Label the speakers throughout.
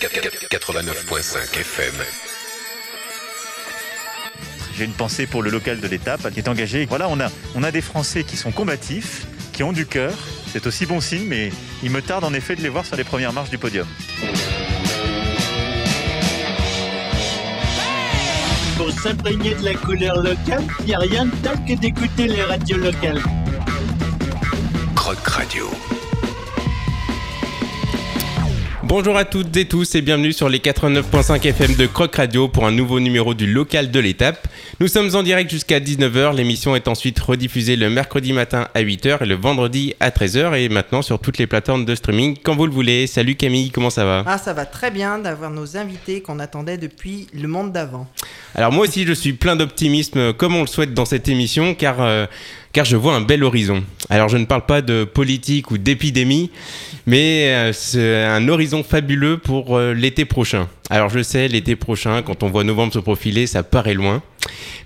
Speaker 1: 89.5 FM.
Speaker 2: J'ai une pensée pour le local de l'étape qui est engagé. Voilà, on a, on a des Français qui sont combatifs, qui ont du cœur. C'est aussi bon signe, mais il me tarde en effet de les voir sur les premières marches du podium.
Speaker 3: Pour s'imprégner de la couleur locale, il n'y a rien de tel que d'écouter les radios locales.
Speaker 1: Croc Radio.
Speaker 4: Bonjour à toutes et tous et bienvenue sur les 89.5 FM de Croc Radio pour un nouveau numéro du local de l'étape. Nous sommes en direct jusqu'à 19h, l'émission est ensuite rediffusée le mercredi matin à 8h et le vendredi à 13h et maintenant sur toutes les plateformes de streaming quand vous le voulez. Salut Camille, comment ça va?
Speaker 5: Ah, ça va très bien d'avoir nos invités qu'on attendait depuis le monde d'avant.
Speaker 4: Alors moi aussi je suis plein d'optimisme comme on le souhaite dans cette émission car... euh, car je vois un bel horizon. Alors je ne parle pas de politique ou d'épidémie, mais euh, c'est un horizon fabuleux pour euh, l'été prochain. Alors je sais, l'été prochain, quand on voit novembre se profiler, ça paraît loin.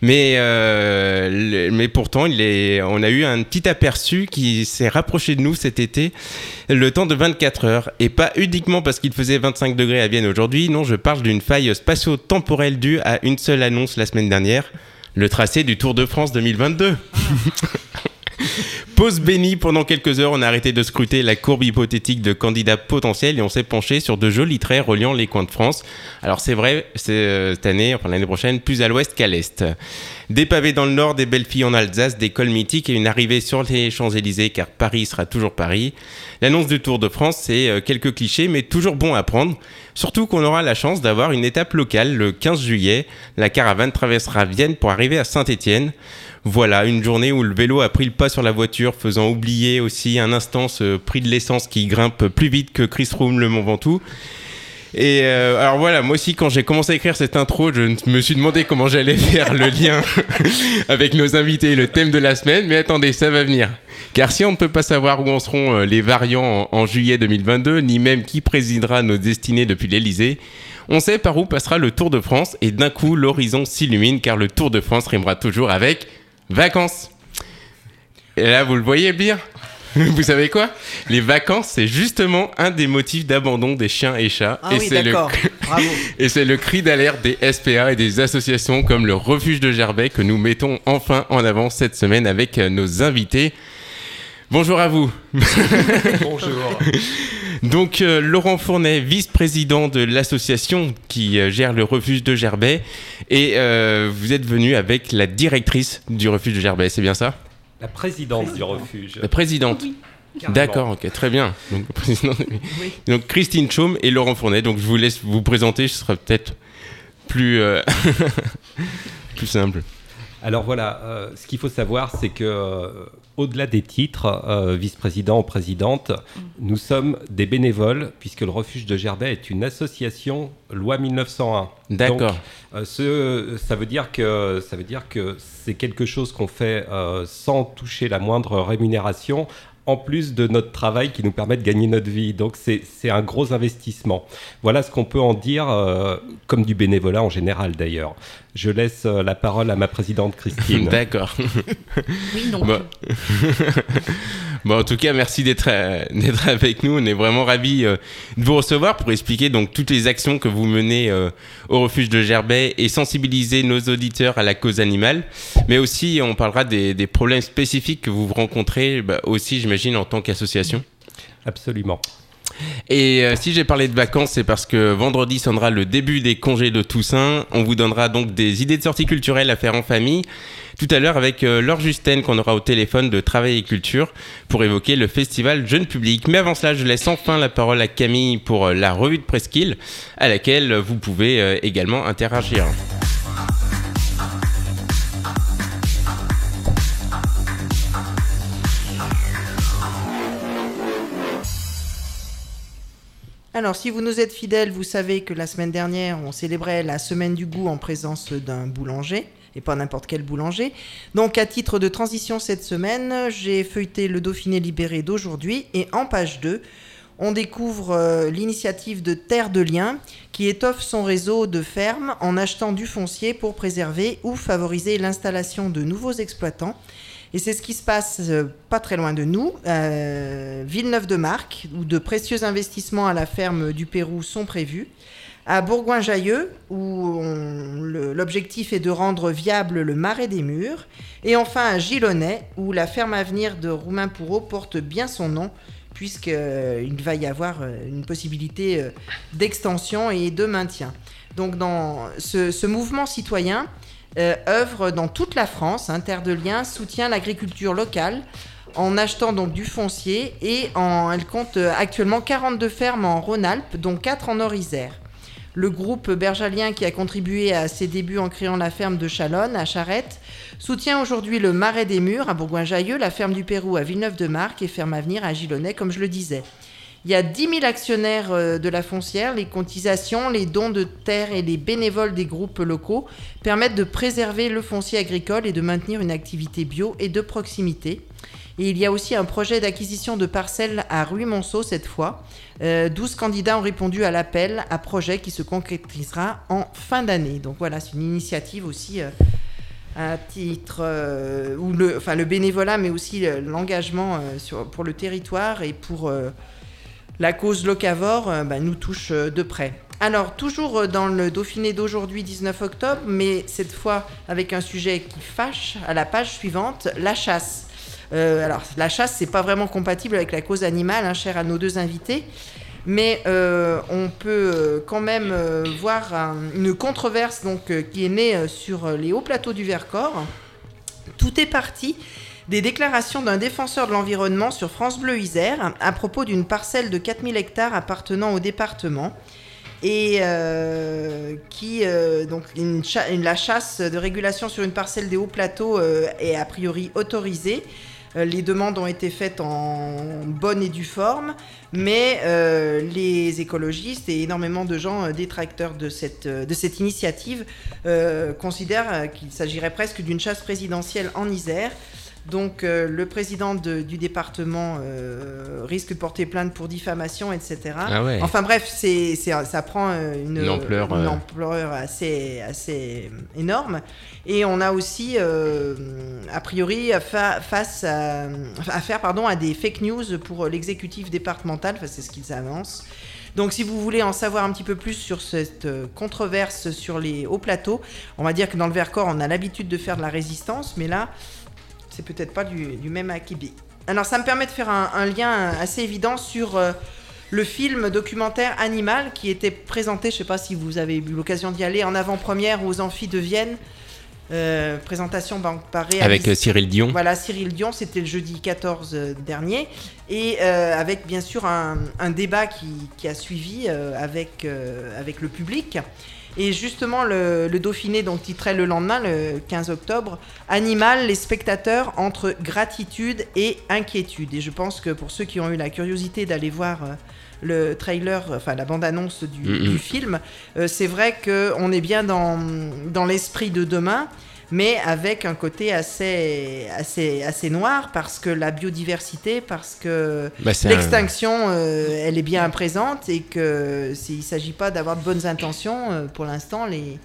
Speaker 4: Mais, euh, mais pourtant, on a eu un petit aperçu qui s'est rapproché de nous cet été, le temps de 24 heures. Et pas uniquement parce qu'il faisait 25 degrés à Vienne aujourd'hui, non, je parle d'une faille spatio-temporelle due à une seule annonce la semaine dernière, le tracé du Tour de France 2022. Pause bénie, pendant quelques heures, on a arrêté de scruter la courbe hypothétique de candidats potentiels et on s'est penché sur de jolis traits reliant les coins de France. Alors c'est vrai, c'est euh, cette année, enfin l'année prochaine, plus à l'ouest qu'à l'est. Des pavés dans le nord, des belles filles en Alsace, des cols mythiques et une arrivée sur les Champs-Élysées car Paris sera toujours Paris. L'annonce du Tour de France, c'est euh, quelques clichés mais toujours bon à prendre. Surtout qu'on aura la chance d'avoir une étape locale le 15 juillet. La caravane traversera Vienne pour arriver à Saint-Étienne. Voilà, une journée où le vélo a pris le pas sur la voiture, faisant oublier aussi un instant ce prix de l'essence qui grimpe plus vite que Chris Froome le Mont Ventoux. Et euh, alors voilà, moi aussi quand j'ai commencé à écrire cette intro, je me suis demandé comment j'allais faire le lien avec nos invités et le thème de la semaine, mais attendez, ça va venir. Car si on ne peut pas savoir où en seront euh, les variants en, en juillet 2022, ni même qui présidera nos destinées depuis l'Elysée, on sait par où passera le Tour de France et d'un coup l'horizon s'illumine car le Tour de France rimera toujours avec vacances. Et là, vous le voyez bien Vous savez quoi? Les vacances, c'est justement un des motifs d'abandon des chiens et chats.
Speaker 5: Ah
Speaker 4: et
Speaker 5: oui,
Speaker 4: c'est le.
Speaker 5: Bravo.
Speaker 4: et c'est le cri d'alerte des SPA et des associations comme le Refuge de Gerbet que nous mettons enfin en avant cette semaine avec euh, nos invités. Bonjour à vous.
Speaker 6: Bonjour.
Speaker 4: Donc euh, Laurent Fournet, vice-président de l'association qui euh, gère le refuge de Gerbet, et euh, vous êtes venu avec la directrice du refuge de Gerbet, c'est bien ça?
Speaker 6: La présidente du refuge.
Speaker 4: La présidente. D'accord, ok, très bien. Donc Christine Chaume et Laurent Fournet. Donc je vous laisse vous présenter, ce sera peut-être plus euh, plus simple.
Speaker 6: Alors voilà, euh, ce qu'il faut savoir, c'est que euh, au-delà des titres, euh, vice-président ou présidente, nous sommes des bénévoles, puisque le refuge de Gerbet est une association loi 1901.
Speaker 4: D'accord.
Speaker 6: Euh, ce, ça veut dire que ça veut dire que c'est quelque chose qu'on fait euh, sans toucher la moindre rémunération. En plus de notre travail qui nous permet de gagner notre vie. Donc c'est c'est un gros investissement. Voilà ce qu'on peut en dire, euh, comme du bénévolat en général d'ailleurs. Je laisse euh, la parole à ma présidente Christine.
Speaker 4: D'accord.
Speaker 7: Oui.
Speaker 4: Bon. bon, en tout cas, merci d'être euh, d'être avec nous. On est vraiment ravis euh, de vous recevoir pour expliquer donc toutes les actions que vous menez euh, au refuge de Gerbet et sensibiliser nos auditeurs à la cause animale. Mais aussi, on parlera des, des problèmes spécifiques que vous rencontrez bah, aussi, j'imagine, en tant qu'association.
Speaker 6: Absolument.
Speaker 4: Et euh, si j'ai parlé de vacances, c'est parce que vendredi sonnera le début des congés de Toussaint. On vous donnera donc des idées de sorties culturelles à faire en famille. Tout à l'heure avec euh, Laure Justine qu'on aura au téléphone de Travail et Culture pour évoquer le festival Jeune Public. Mais avant cela, je laisse enfin la parole à Camille pour euh, la revue de Presqu'île à laquelle vous pouvez euh, également interagir.
Speaker 5: Alors, si vous nous êtes fidèles, vous savez que la semaine dernière, on célébrait la semaine du goût en présence d'un boulanger, et pas n'importe quel boulanger. Donc, à titre de transition cette semaine, j'ai feuilleté le Dauphiné libéré d'aujourd'hui, et en page 2, on découvre euh, l'initiative de Terre de Liens, qui étoffe son réseau de fermes en achetant du foncier pour préserver ou favoriser l'installation de nouveaux exploitants. Et c'est ce qui se passe euh, pas très loin de nous, euh, Villeneuve-de-Marque, où de précieux investissements à la ferme du Pérou sont prévus. À Bourgoin-Jallieu, où l'objectif est de rendre viable le marais des murs. Et enfin à Gilonnet, où la ferme à venir de Roumain Pourreau porte bien son nom, puisqu'il va y avoir euh, une possibilité euh, d'extension et de maintien. Donc dans ce, mouvement citoyen euh, œuvre dans toute la France, hein, Terre de Liens soutient l'agriculture locale en achetant donc du foncier et en, elle compte euh, actuellement 42 fermes en Rhône-Alpes, dont 4 en Nord-Isère. Le groupe bergalien qui a contribué à ses débuts en créant la ferme de Chalonne à Charette soutient aujourd'hui le Marais des Murs à Bourgoin-Jallieu, la ferme du Pérou à Villeneuve-de-Marque et Ferme Avenir à Gilonnet, comme je le disais. Il y a 10 000 actionnaires euh, de la foncière. Les cotisations, les dons de terre et les bénévoles des groupes locaux permettent de préserver le foncier agricole et de maintenir une activité bio et de proximité. Et il y a aussi un projet d'acquisition de parcelles à Ruy-Monceau cette fois. Euh, 12 candidats ont répondu à l'appel à projet qui se concrétisera en fin d'année. Donc voilà, c'est une initiative aussi euh, à titre euh, où le, enfin, le bénévolat, mais aussi euh, l'engagement pour le territoire et pour la cause locavore bah, nous touche de près. Alors, toujours dans le Dauphiné d'aujourd'hui, 19 octobre, mais cette fois avec un sujet qui fâche, à la page suivante, la chasse. Euh, alors, la chasse, c'est pas vraiment compatible avec la cause animale, hein, chère à nos deux invités, mais euh, on peut euh, quand même voir un- une controverse donc, qui est née sur les hauts plateaux du Vercors. Tout est parti des déclarations d'un défenseur de l'environnement sur France Bleu Isère à propos d'une parcelle de 4000 hectares appartenant au département et qui donc la chasse de régulation sur une parcelle des hauts plateaux est a priori autorisée. Euh, les demandes ont été faites en bonne et due forme, mais euh, les écologistes et énormément de gens euh, détracteurs de cette, initiative considèrent qu'il s'agirait presque d'une chasse présidentielle en Isère. Donc euh, le président de- du département euh, risque de porter plainte pour diffamation, etc.
Speaker 4: Ah ouais.
Speaker 5: Enfin bref, c'est, ça prend euh, une,
Speaker 4: Une ampleur,
Speaker 5: une ampleur assez, assez énorme. Et on a aussi, euh, a priori, fa- face à, à faire pardon, à des fake news pour l'exécutif départemental, enfin, c'est ce qu'ils avancent. Donc si vous voulez en savoir un petit peu plus sur cette controverse sur les hauts plateaux, on va dire que dans le Vercors, on a l'habitude de faire de la résistance, mais là, c'est peut-être pas du, du même acabit. Alors ça me permet de faire un, un lien assez évident sur euh, le film documentaire Animal qui était présenté, je sais pas si vous avez eu l'occasion d'y aller, en avant-première aux Amphis de Vienne. Euh, présentation par, par réalis-
Speaker 4: Avec euh, Cyril Dion.
Speaker 5: voilà, Cyril Dion, c'était le jeudi 14 euh, dernier. Et avec bien sûr un, un débat qui, qui a suivi avec, avec le public. Et justement, le, le Dauphiné donc, titrait le lendemain, le 15 octobre, Animal, les spectateurs entre gratitude et inquiétude. Et je pense que pour ceux qui ont eu la curiosité d'aller voir euh, le trailer, enfin la bande-annonce du, du film, euh, c'est vrai qu'on est bien dans, dans l'esprit de demain mais avec un côté assez, assez, assez noir parce que la biodiversité, parce que
Speaker 4: Bah, un-
Speaker 5: l'extinction, euh, elle est bien présente et que s'il ne s'agit pas d'avoir de bonnes intentions, euh, pour l'instant, les,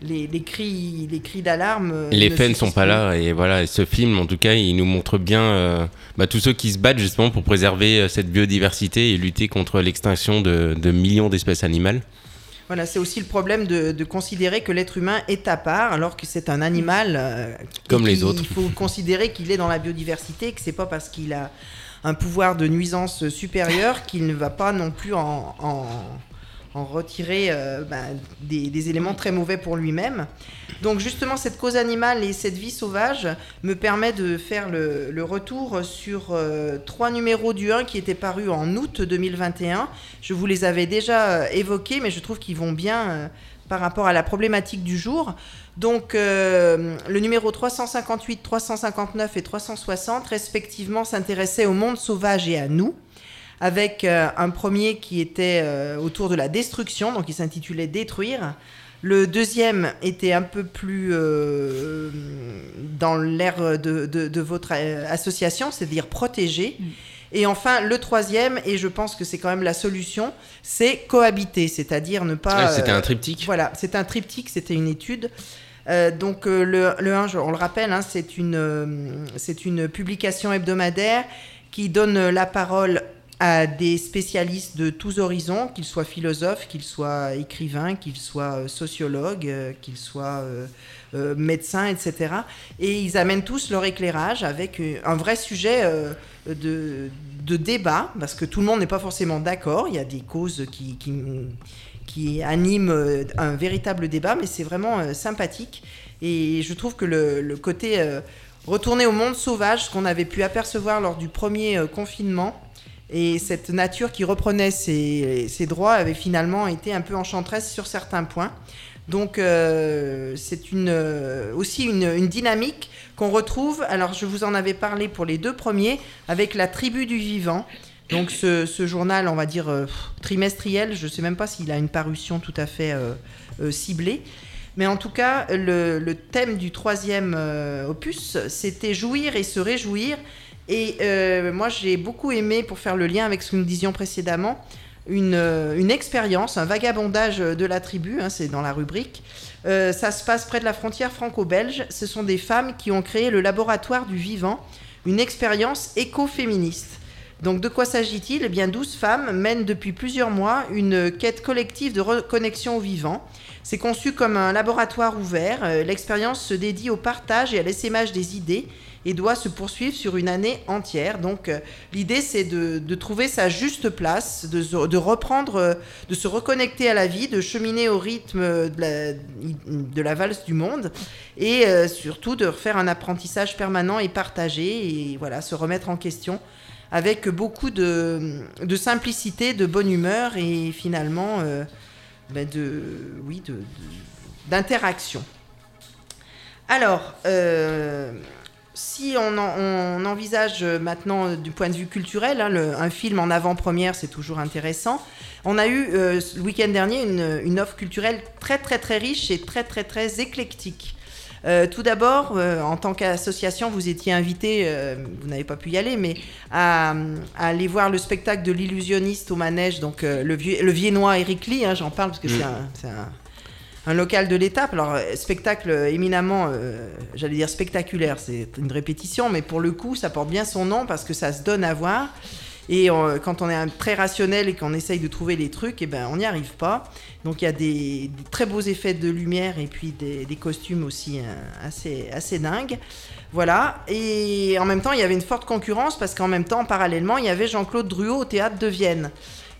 Speaker 5: les, les cris, les cris d'alarme. euh,
Speaker 4: Les faits ne sont pas là et voilà, et ce film en tout cas il nous montre bien euh, bah, tous ceux qui se battent justement pour préserver euh, cette biodiversité et lutter contre l'extinction de, de millions d'espèces animales.
Speaker 5: Voilà, c'est aussi le problème de, de considérer que l'être humain est à part alors que c'est un animal. euh,
Speaker 4: Comme les autres.
Speaker 5: Il faut considérer qu'il est dans la biodiversité, que c'est pas parce qu'il a un pouvoir de nuisance supérieur qu'il ne va pas non plus en, en, retirer euh, bah, des, éléments très mauvais pour lui-même. Donc justement, cette cause animale et cette vie sauvage me permet de faire le, retour sur euh, trois numéros du 1 qui étaient parus en août 2021. Je vous les avais déjà euh, évoqués, mais je trouve qu'ils vont bien par rapport à la problématique du jour. Donc le numéro 358, 359 et 360 respectivement s'intéressaient au monde sauvage et à nous avec euh, un premier qui était euh, autour de la destruction, donc il s'intitulait Détruire. Le deuxième était un peu plus euh, dans l'air de, de- de votre association, c'est-à-dire protéger. Et enfin, le troisième, et je pense que c'est quand même la solution, c'est cohabiter, c'est-à-dire ne pas...
Speaker 4: Ah, C'était un triptyque.
Speaker 5: voilà, c'est un triptyque, c'était une étude. Euh, donc euh, le, le 1, je- on le rappelle, hein, c'est une, euh, c'est une publication hebdomadaire qui donne la parole à des spécialistes de tous horizons, qu'ils soient philosophes, qu'ils soient écrivains, qu'ils soient euh, sociologues, euh, qu'ils soient euh, médecins, etc. Et ils amènent tous leur éclairage avec un vrai sujet de, de débat, parce que tout le monde n'est pas forcément d'accord. Il y a des causes qui, qui, qui animent un véritable débat, mais c'est vraiment sympathique. Et je trouve que le, le côté retourner au monde sauvage, ce qu'on avait pu apercevoir lors du premier confinement, et cette nature qui reprenait ses, droits avait finalement été un peu enchanteresse sur certains points. Donc euh, c'est euh, aussi une, dynamique qu'on retrouve, alors je vous en avais parlé pour les deux premiers, avec la tribu du vivant. Donc ce, journal, on va dire euh, trimestriel, je ne sais même pas s'il a une parution tout à fait ciblée. Mais en tout cas, le, thème du troisième opus, c'était jouir et se réjouir. Et euh, moi, j'ai beaucoup aimé, pour faire le lien avec ce que nous disions précédemment, une, euh, expérience, un vagabondage de la tribu, hein, c'est dans la rubrique. Euh, ça se passe près de la frontière franco-belge. Ce sont des femmes qui ont créé le laboratoire du vivant, une expérience écoféministe. Donc de quoi s'agit-il? Eh bien, 12 femmes mènent depuis plusieurs mois une quête collective de reconnexion au vivant. C'est conçu comme un laboratoire ouvert. L'expérience se dédie au partage et à l'essaimage des idées et doit se poursuivre sur une année entière. Donc euh, l'idée c'est de, trouver sa juste place, de, reprendre, euh, de se reconnecter à la vie, de cheminer au rythme de la, de la valse du monde et euh, surtout de refaire un apprentissage permanent et partagé et voilà, se remettre en question avec beaucoup de, simplicité, de bonne humeur et finalement euh, ben de, oui, d'interaction. Alors, euh, si on, en- on envisage maintenant euh, du point de vue culturel, hein, le- un film en avant-première, c'est toujours intéressant. On a eu euh, le week-end dernier une, une offre culturelle très très très riche et très très très éclectique. Euh, tout d'abord, euh, en tant qu'association, vous étiez invité, euh, vous n'avez pas pu y aller, mais à, à aller voir le spectacle de l'illusionniste au manège, donc euh, le, vieux, le viennois Eric Lee, hein, j'en parle parce que
Speaker 4: Mm.
Speaker 5: c'est un, c'est un- local de l'étape. Alors, euh, spectacle éminemment, euh, j'allais dire spectaculaire, c'est une répétition, mais pour le coup, ça porte bien son nom parce que ça se donne à voir. Et euh, quand on est très rationnel et qu'on essaye de trouver les trucs, eh ben, on n'y arrive pas. Donc il y a des, très beaux effets de lumière et puis des, costumes aussi euh, assez, assez dingues. Voilà. Et en même temps, il y avait une forte concurrence parce qu'en même temps, parallèlement, il y avait Jean-Claude Druot au théâtre de Vienne.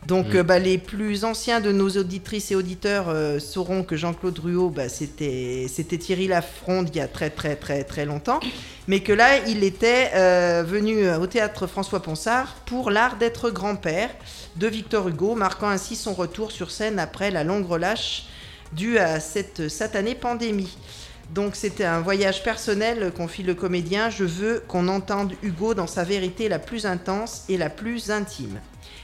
Speaker 5: Donc
Speaker 4: Mm.
Speaker 5: euh, bah, les plus anciens de nos auditrices et auditeurs euh, sauront que Jean-Claude Druot, bah, c'était c'était Thierry Lafronde il y a très très très très longtemps, mais que là, il était euh, venu au théâtre François Ponsard pour l'art d'être grand-père de Victor Hugo, marquant ainsi son retour sur scène après la longue relâche due à cette satanée pandémie. Donc c'était un voyage personnel qu'ont fit le comédien. Je veux qu'on entende Hugo dans sa vérité la plus intense et la plus intime.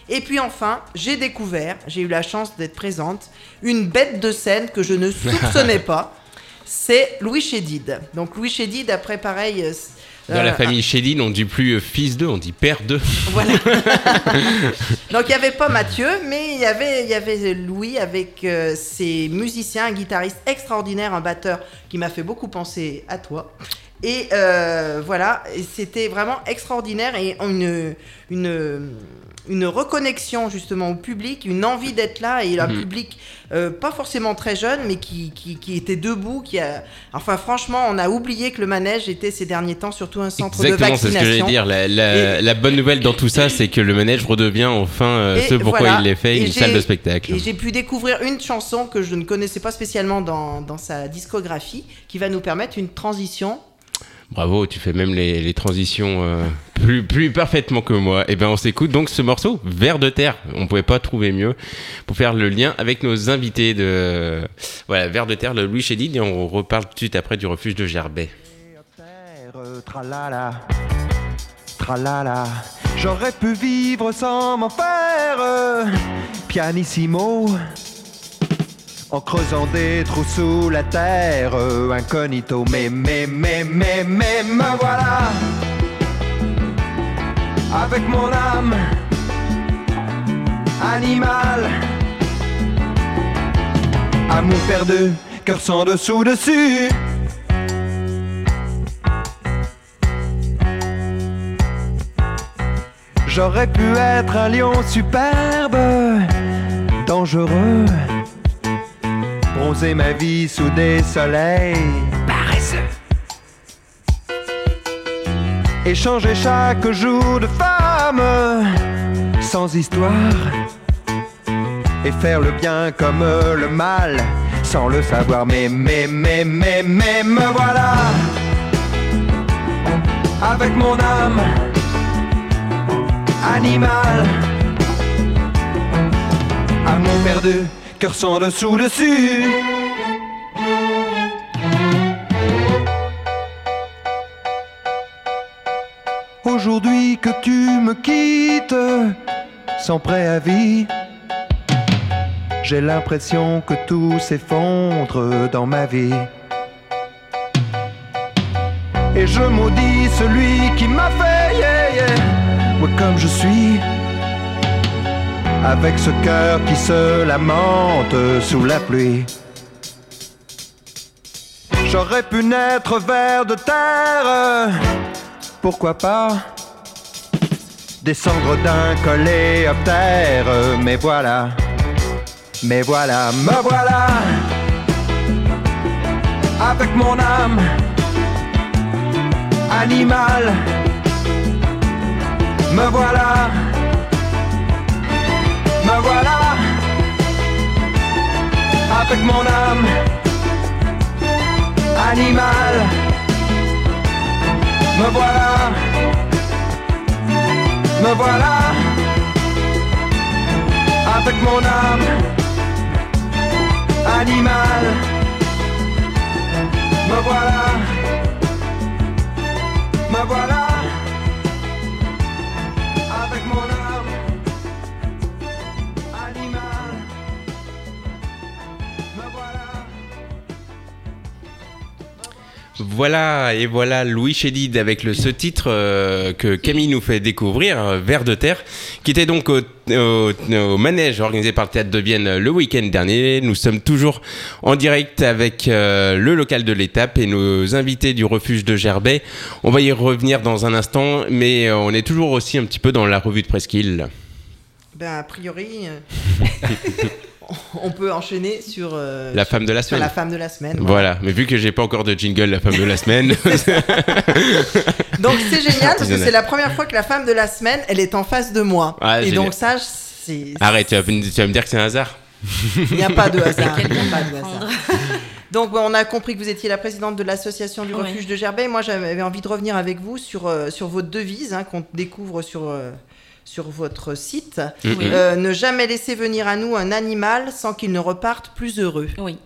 Speaker 5: Et puis enfin, j'ai découvert, j'ai eu la chance d'être présente, une bête de scène que je ne soupçonnais pas. C'est Louis Chédid. Donc Louis Chédid, après pareil... euh,
Speaker 4: Dans la
Speaker 5: euh,
Speaker 4: famille Chédine, on dit plus euh, fils d'eux, on dit père d'eux.
Speaker 5: voilà. Donc il n'y avait pas Mathieu, mais il y avait, y avait Louis avec euh, ses musiciens, un guitariste extraordinaire, un batteur qui m'a fait beaucoup penser à toi. Et euh, voilà, c'était vraiment extraordinaire et une, une, une reconnexion justement au public, une envie d'être là et un
Speaker 4: Mhm.
Speaker 5: public euh, pas forcément très jeune, mais qui, qui, qui était debout. Qui a... Enfin, franchement, on a oublié que le manège était ces derniers temps surtout un centre
Speaker 4: Exactement,
Speaker 5: de
Speaker 4: c'est ce
Speaker 5: vaccination.
Speaker 4: que j'allais dire. La, la-
Speaker 5: Et-
Speaker 4: la bonne nouvelle dans tout ça, c'est que le manège redevient enfin euh, ce pourquoi
Speaker 5: voilà.
Speaker 4: il est fait,
Speaker 5: Et
Speaker 4: une salle de spectacle.
Speaker 5: Et j'ai pu découvrir une chanson que je ne connaissais pas spécialement dans, dans sa discographie, qui va nous permettre une transition.
Speaker 4: Bravo, tu fais même les, transitions euh, plus, parfaitement que moi. Et ben on s'écoute donc ce morceau, Vert de terre. On pouvait pas trouver mieux pour faire le lien avec nos invités de voilà Vert de terre, le Louis Chédid, et on reparle tout de suite après du refuge de Gerbet.
Speaker 7: J'aurais pu vivre sans m'en faire, euh, pianissimo. En creusant des trous sous la terre, euh, incognito, mais, mais, mais, mais, mais, me voilà. Avec mon âme, animal, amour perdu, cœur sans dessous dessus. J'aurais pu être un lion superbe, dangereux Bronzer ma vie sous des soleils paresseux. Échanger chaque jour de femme sans histoire. Et faire le bien comme le mal sans le savoir. Mais, mais, mais, mais, mais, me voilà. Avec mon âme animal. Amour perdu, cœur sans dessous dessus. Aujourd'hui que tu me quittes sans préavis, j'ai l'impression que tout s'effondre dans ma vie. Et je maudis celui qui m'a fait, yeah, comme je suis. Avec ce cœur qui se lamente sous la pluie. J'aurais pu naître vers de terre, pourquoi pas descendre d'un coléoptère, mais voilà, mais voilà, me voilà, avec mon âme animal, me voilà, me voilà, avec mon âme animal, me voilà me voilà avec mon âme animal. Me voilà, me voilà Voilà,
Speaker 4: et voilà Louis Chédid avec le, ce titre euh, que Camille nous fait découvrir, euh, Vers de terre, qui était donc au, au- au manège organisé par le Théâtre de Vienne le week-end dernier. Nous sommes toujours en direct avec euh, le local de l'étape et nos invités du refuge de Gerbet. On va y revenir dans un instant, mais euh, on est toujours aussi un petit peu dans la revue de Presqu'île.
Speaker 5: Ben, a priori, on peut enchaîner sur, euh,
Speaker 4: La femme de la semaine.
Speaker 5: la femme de la semaine.
Speaker 4: Voilà, mais vu que j'ai pas encore de jingle la femme de la semaine,
Speaker 5: Donc c'est génial parce que c'est la première fois que la femme de la semaine, elle est en face de moi.
Speaker 4: Ah,
Speaker 5: Et
Speaker 4: génial.
Speaker 5: donc ça, c'est...
Speaker 4: arrête, tu vas, me- tu vas me dire que c'est un hasard.
Speaker 5: Il n'y a pas de hasard. il n'y a pas de hasard. Donc on a compris que vous étiez la présidente de l'association du
Speaker 8: Ouais.
Speaker 5: refuge de Gerbet. Moi, j'avais envie de revenir avec vous sur, euh, sur votre devise hein, qu'on découvre sur, euh, sur votre site. Euh, ne jamais laisser venir à nous un animal sans qu'il ne reparte plus heureux.
Speaker 8: Oui.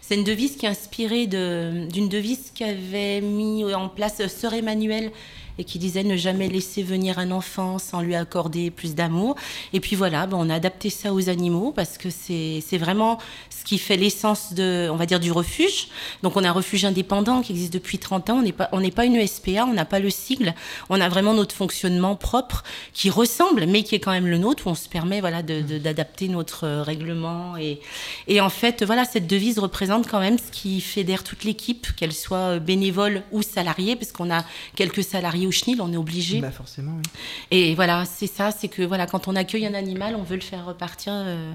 Speaker 8: C'est une devise qui est inspirée de- d'une devise qu'avait mis en place Sœur Emmanuel et qui disait ne jamais laisser venir un enfant sans lui accorder plus d'amour. Et puis voilà, ben, on a adapté ça aux animaux parce que c'est vraiment ce qui fait l'essence de, on va dire, du refuge. Donc on a un refuge indépendant qui existe depuis 30 ans. On n'est pas, pas une SPA, on n'a pas le sigle. On a vraiment notre fonctionnement propre qui ressemble, mais qui est quand même le nôtre où on se permet voilà d'adapter notre euh, règlement et et en fait, voilà, cette devise représente quand même ce qui fédère toute l'équipe, qu'elle soit euh, bénévole ou salariée, parce qu'on a quelques salariés au chenil, on est obligé.
Speaker 5: Bah forcément, oui.
Speaker 8: Et voilà, c'est ça, c'est que voilà, quand on accueille un animal, on veut le faire repartir euh,